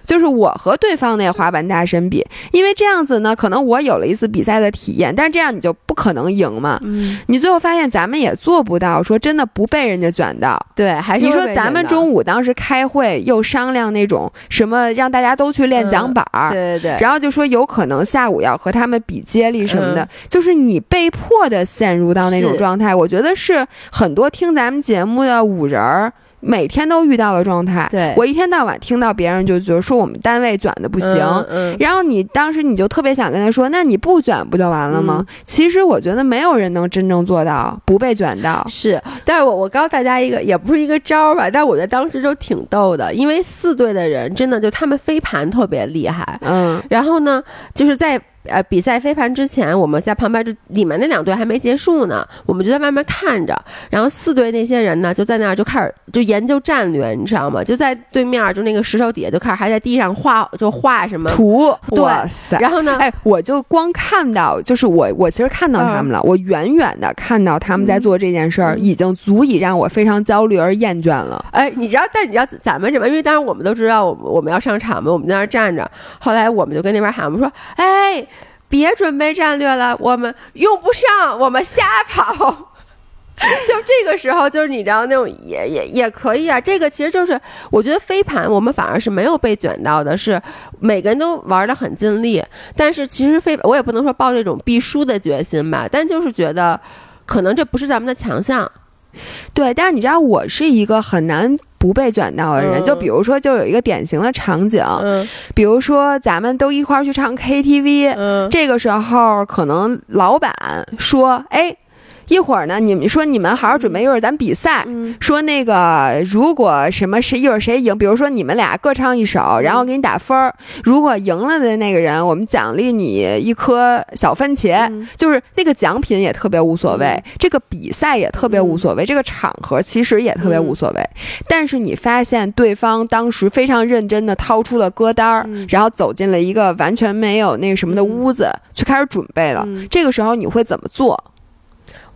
就是我和对方那滑板大神比，因为这样子呢，可能我有了一次比赛的体验，但是这样你就不可能赢嘛。嗯，你最后发现咱们也做不到说真的不被人家卷到。对，还是你说咱们中午当时开会又商量那种什么让大家都去练桨板儿，对对对，然后就说有可能下午要和他们比接力什么的，就是你被迫的陷入到那种状态。我觉得是很多听咱们节目的五人儿。每天都遇到的状态，对我一天到晚听到别人就觉得说我们单位卷的不行，然后你当时你就特别想跟他说，那你不卷不就完了吗？其实我觉得没有人能真正做到不被卷到。是，但是我我告诉大家一个，也不是一个招儿吧，但我觉得当时就挺逗的，因为四队的人真的就他们飞盘特别厉害，嗯，然后呢，就是在。呃，比赛飞盘之前，我们在旁边就里面那两队还没结束呢，我们就在外面看着。然后四队那些人呢，就在那儿就开始就研究战略，你知道吗？就在对面就那个石头底下就开始还在地上画，就画什么图。哇塞！然后呢，哎，我就光看到，就是我我其实看到他们了，我远远的看到他们在做这件事儿，已经足以让我非常焦虑而厌倦了。哎，你知道，但你知道咱们什么？因为当时我们都知道，我们我们要上场嘛，我们在那儿站着。后来我们就跟那边喊，我们说，哎。别准备战略了，我们用不上，我们瞎跑。就这个时候，就是你知道那种也也也可以啊。这个其实就是，我觉得飞盘我们反而是没有被卷到的，是每个人都玩的很尽力。但是其实飞，我也不能说抱这种必输的决心吧，但就是觉得可能这不是咱们的强项。对，但是你知道，我是一个很难。不被卷到的人，就比如说，就有一个典型的场景，比如说咱们都一块儿去唱 KTV，这个时候可能老板说：“哎。”一会儿呢，你们说你们好好准备，一会儿咱比赛。说那个，如果什么谁一会儿谁赢，比如说你们俩各唱一首，然后给你打分儿。如果赢了的那个人，我们奖励你一颗小番茄，就是那个奖品也特别无所谓，这个比赛也特别无所谓，这个场合其实也特别无所谓。但是你发现对方当时非常认真的掏出了歌单儿，然后走进了一个完全没有那个什么的屋子，去开始准备了。这个时候你会怎么做？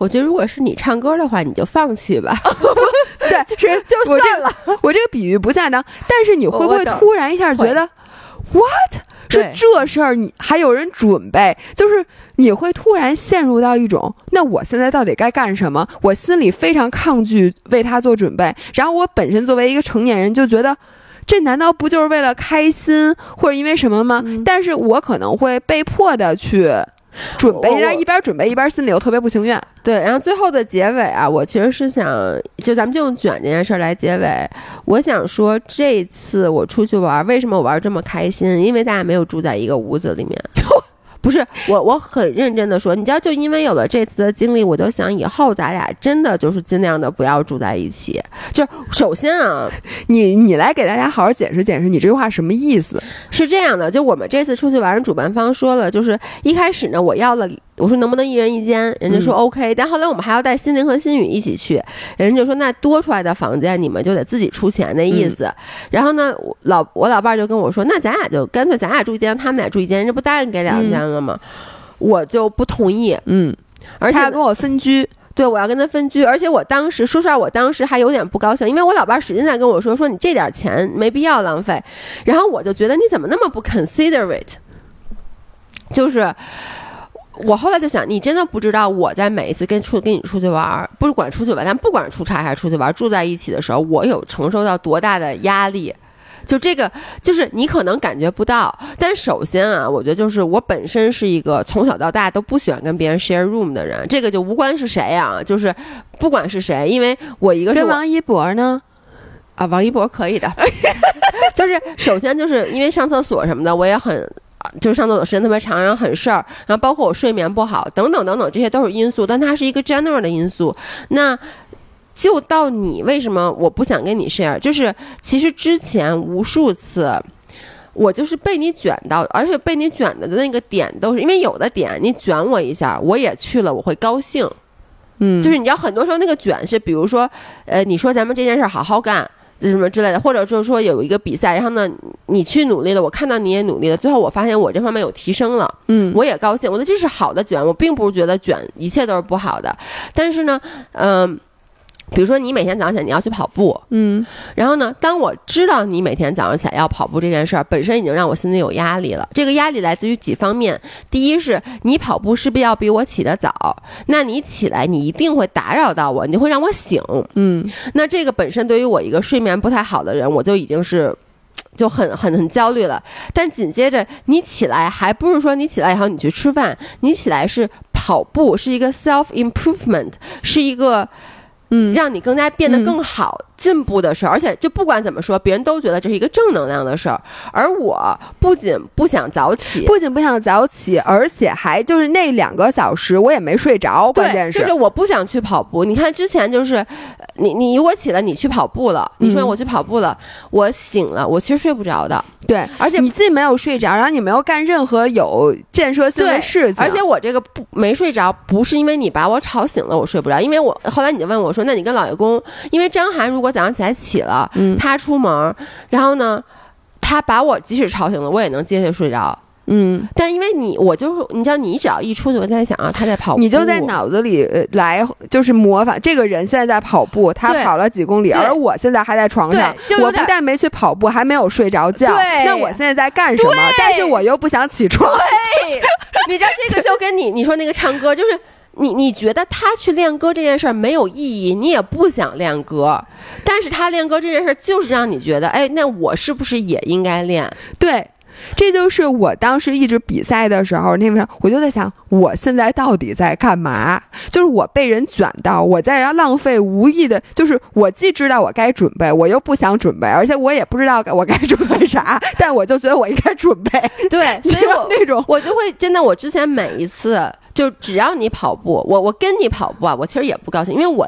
我觉得，如果是你唱歌的话，你就放弃吧。对，其实就算了。我这个比喻不恰当，但是你会不会突然一下觉得，what？说这事儿你还有人准备？就是你会突然陷入到一种，那我现在到底该干什么？我心里非常抗拒为他做准备。然后我本身作为一个成年人，就觉得这难道不就是为了开心或者因为什么吗？但是我可能会被迫的去。准备，然后一边准备一边心里又特别不情愿。对，然后最后的结尾啊，我其实是想，就咱们就用卷这件事儿来结尾。我想说，这次我出去玩，为什么我玩这么开心？因为大家没有住在一个屋子里面。不是我，我很认真的说，你知道，就因为有了这次的经历，我就想以后咱俩真的就是尽量的不要住在一起。就首先啊，你你来给大家好好解释解释，你这句话什么意思？是这样的，就我们这次出去玩，主办方说了，就是一开始呢，我要了。我说能不能一人一间？人家说 OK，但后来我们还要带心灵和心雨一起去，人家就说那多出来的房间你们就得自己出钱的意思。然后呢，老我老伴儿就跟我说，那咱俩就干脆咱俩住一间，他们俩住一间，人家不答应给两间了吗？我就不同意。嗯，而且要跟我分居，对我要跟他分居，而且我当时说实话，我当时还有点不高兴，因为我老伴儿使劲在跟我说，说你这点钱没必要浪费。然后我就觉得你怎么那么不 considerate，就是。我后来就想，你真的不知道我在每一次跟出跟你出去玩，不管出去玩，但不管是出差还是出去玩，住在一起的时候，我有承受到多大的压力。就这个，就是你可能感觉不到，但首先啊，我觉得就是我本身是一个从小到大都不喜欢跟别人 share room 的人，这个就无关是谁啊，就是不管是谁，因为我一个跟王一博呢，啊，王一博可以的，就是首先就是因为上厕所什么的，我也很。就是上厕所时间特别长，然后很事儿，然后包括我睡眠不好，等等等等，这些都是因素，但它是一个 general 的因素。那就到你为什么我不想跟你 share？就是其实之前无数次，我就是被你卷到，而且被你卷的的那个点都是因为有的点你卷我一下，我也去了，我会高兴。嗯，就是你知道，很多时候那个卷是，比如说，呃，你说咱们这件事好好干，什么之类的，或者就是说有一个比赛，然后呢，你去努力了，我看到你也努力了，最后我发现我这方面有提升了，嗯，我也高兴，我觉得这是好的卷，我并不是觉得卷一切都是不好的，但是呢，嗯。比如说，你每天早上起来你要去跑步，嗯，然后呢，当我知道你每天早上起来要跑步这件事儿，本身已经让我心里有压力了。这个压力来自于几方面，第一是你跑步势必要比我起得早，那你起来你一定会打扰到我，你会让我醒，嗯，那这个本身对于我一个睡眠不太好的人，我就已经是就很很很焦虑了。但紧接着你起来，还不是说你起来以后你去吃饭，你起来是跑步，是一个 self improvement，是一个。嗯，让你更加变得更好、进步的事儿，而且就不管怎么说，别人都觉得这是一个正能量的事儿。而我不仅不想早起，不仅不想早起，而且还就是那两个小时我也没睡着。关键是，就是我不想去跑步。你看之前就是你你如果起了你去跑步了，你说我去跑步了，我醒了，我其实睡不着的。对，而且你既没有睡着，然后你没有干任何有建设性的事情。而且我这个不没睡着，不是因为你把我吵醒了，我睡不着。因为我后来你就问我说：“那你跟老爷公，因为张涵如果早上起来起了，他出门，然后呢，他把我即使吵醒了，我也能接着睡着。”嗯，但因为你，我就是你知道，你只要一出去，我在想啊，他在跑步，你就在脑子里来就是模仿这个人现在在跑步，他跑了几公里，而我现在还在床上，我不但没去跑步，还没有睡着觉，那我现在在干什么？但是我又不想起床。对，你知道这个就跟你你说那个唱歌，就是你你觉得他去练歌这件事儿没有意义，你也不想练歌，但是他练歌这件事儿就是让你觉得，哎，那我是不是也应该练？对。这就是我当时一直比赛的时候，那边我就在想，我现在到底在干嘛？就是我被人卷到，我在要浪费无意的，就是我既知道我该准备，我又不想准备，而且我也不知道我该准备啥，但我就觉得我应该准备。对，所以我那种我就会真的，我之前每一次。就只要你跑步，我我跟你跑步啊，我其实也不高兴，因为我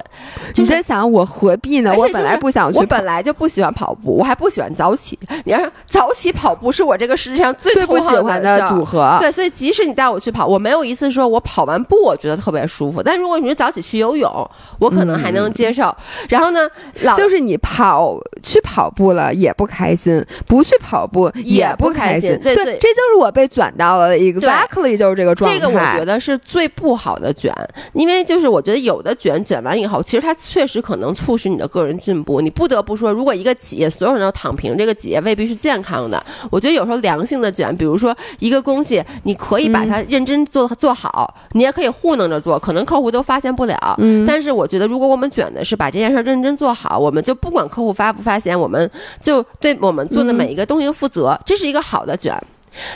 就在想我何必呢？我本来不想去，我本来就不喜欢跑步，我还不喜欢早起。你要是早起跑步是我这个世界上最不喜欢的组合。对，所以即使你带我去跑，我没有一次说我跑完步我觉得特别舒服。但如果你说早起去游泳，我可能还能接受。然后呢，就是你跑去跑步了也不开心，不去跑步也不开心。对，这就是我被卷到了，exactly 就是这个状态。这个我觉得是。是最不好的卷，因为就是我觉得有的卷卷完以后，其实它确实可能促使你的个人进步。你不得不说，如果一个企业所有人都躺平，这个企业未必是健康的。我觉得有时候良性的卷，比如说一个东西，你可以把它认真做做好，你也可以糊弄着做，可能客户都发现不了。嗯，但是我觉得如果我们卷的是把这件事认真做好，我们就不管客户发不发现，我们就对我们做的每一个东西负责，这是一个好的卷。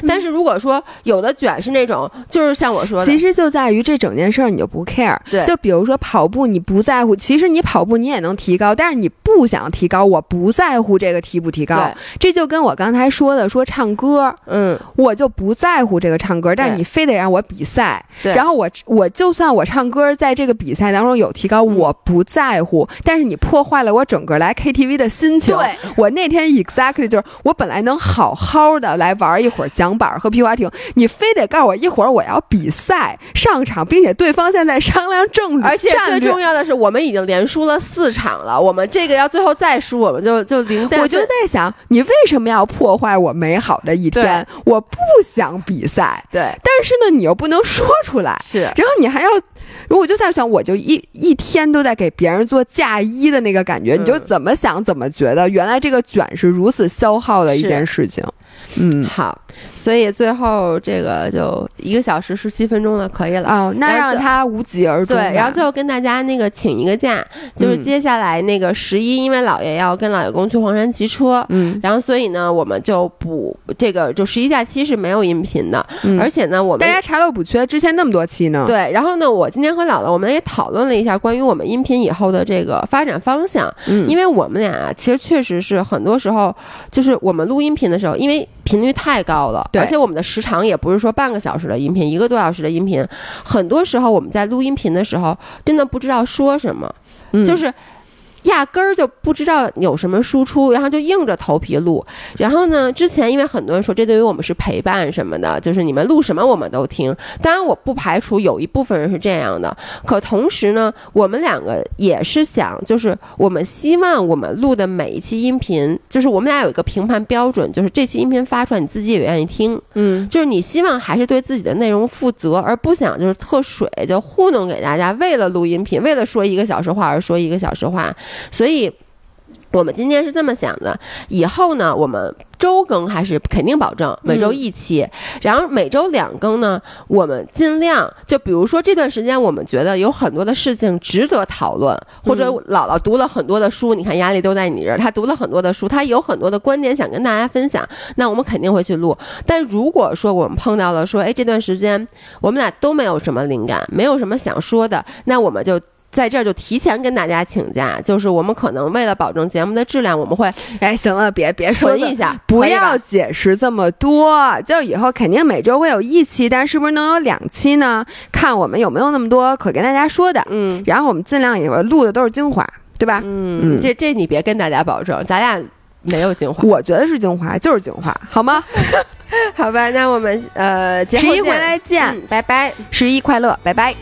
但是如果说有的卷是那种，就是像我说的，其实就在于这整件事儿你就不 care。对，就比如说跑步，你不在乎，其实你跑步你也能提高，但是你不想提高，我不在乎这个提不提高。这就跟我刚才说的说唱歌，嗯，我就不在乎这个唱歌，但是你非得让我比赛，然后我我就算我唱歌在这个比赛当中有提高，我不在乎，但是你破坏了我整个来 KTV 的心情。对，我那天 exactly 就是我本来能好好的来玩一会儿。桨板和皮划艇，你非得告诉我一会儿我要比赛上场，并且对方现在商量正，而且最重要的是，我们已经连输了四场了，我们这个要最后再输，我们就就零。我就在想，你为什么要破坏我美好的一天？我不想比赛，对，但是呢，你又不能说出来，是，然后你还要，我就在想，我就一一天都在给别人做嫁衣的那个感觉，你就怎么想怎么觉得，原来这个卷是如此消耗的一件事情。嗯，好，所以最后这个就一个小时十七分钟了，可以了哦。那让他无疾而终。对，然后最后跟大家那个请一个假，就是接下来那个十一，因为姥爷要跟老爷公去黄山骑车，嗯，然后所以呢，我们就补这个，就十一假期是没有音频的，而且呢，我们大家查漏补缺，之前那么多期呢。对，然后呢，我今天和姥姥我们也讨论了一下关于我们音频以后的这个发展方向，嗯，因为我们俩其实确实是很多时候，就是我们录音频的时候，因为。频率太高了，而且我们的时长也不是说半个小时的音频，一个多小时的音频，很多时候我们在录音频的时候，真的不知道说什么，就是压根儿就不知道有什么输出，然后就硬着头皮录。然后呢，之前因为很多人说这对于我们是陪伴什么的，就是你们录什么我们都听。当然，我不排除有一部分人是这样的。可同时呢，我们两个也是想，就是我们希望我们录的每一期音频，就是我们俩有一个评判标准，就是这期音频发出来你自己也愿意听。嗯，就是你希望还是对自己的内容负责，而不想就是特水就糊弄给大家，为了录音频，为了说一个小时话而说一个小时话。所以，我们今天是这么想的：以后呢，我们周更还是肯定保证每周一期，然后每周两更呢，我们尽量就比如说这段时间，我们觉得有很多的事情值得讨论，或者姥姥读了很多的书，你看压力都在你这儿，她读了很多的书，她有很多的观点想跟大家分享，那我们肯定会去录。但如果说我们碰到了说，哎，这段时间我们俩都没有什么灵感，没有什么想说的，那我们就。在这儿就提前跟大家请假，就是我们可能为了保证节目的质量，我们会哎，行了，别别说一下，不要解释这么多，就以后肯定每周会有一期，但是不是能有两期呢？看我们有没有那么多可跟大家说的，嗯，然后我们尽量也录的都是精华，对吧？嗯，这这你别跟大家保证，咱俩没有精华，我觉得是精华，就是精华，好吗？好吧，那我们呃，十一回来见，拜拜，十一快乐，拜拜。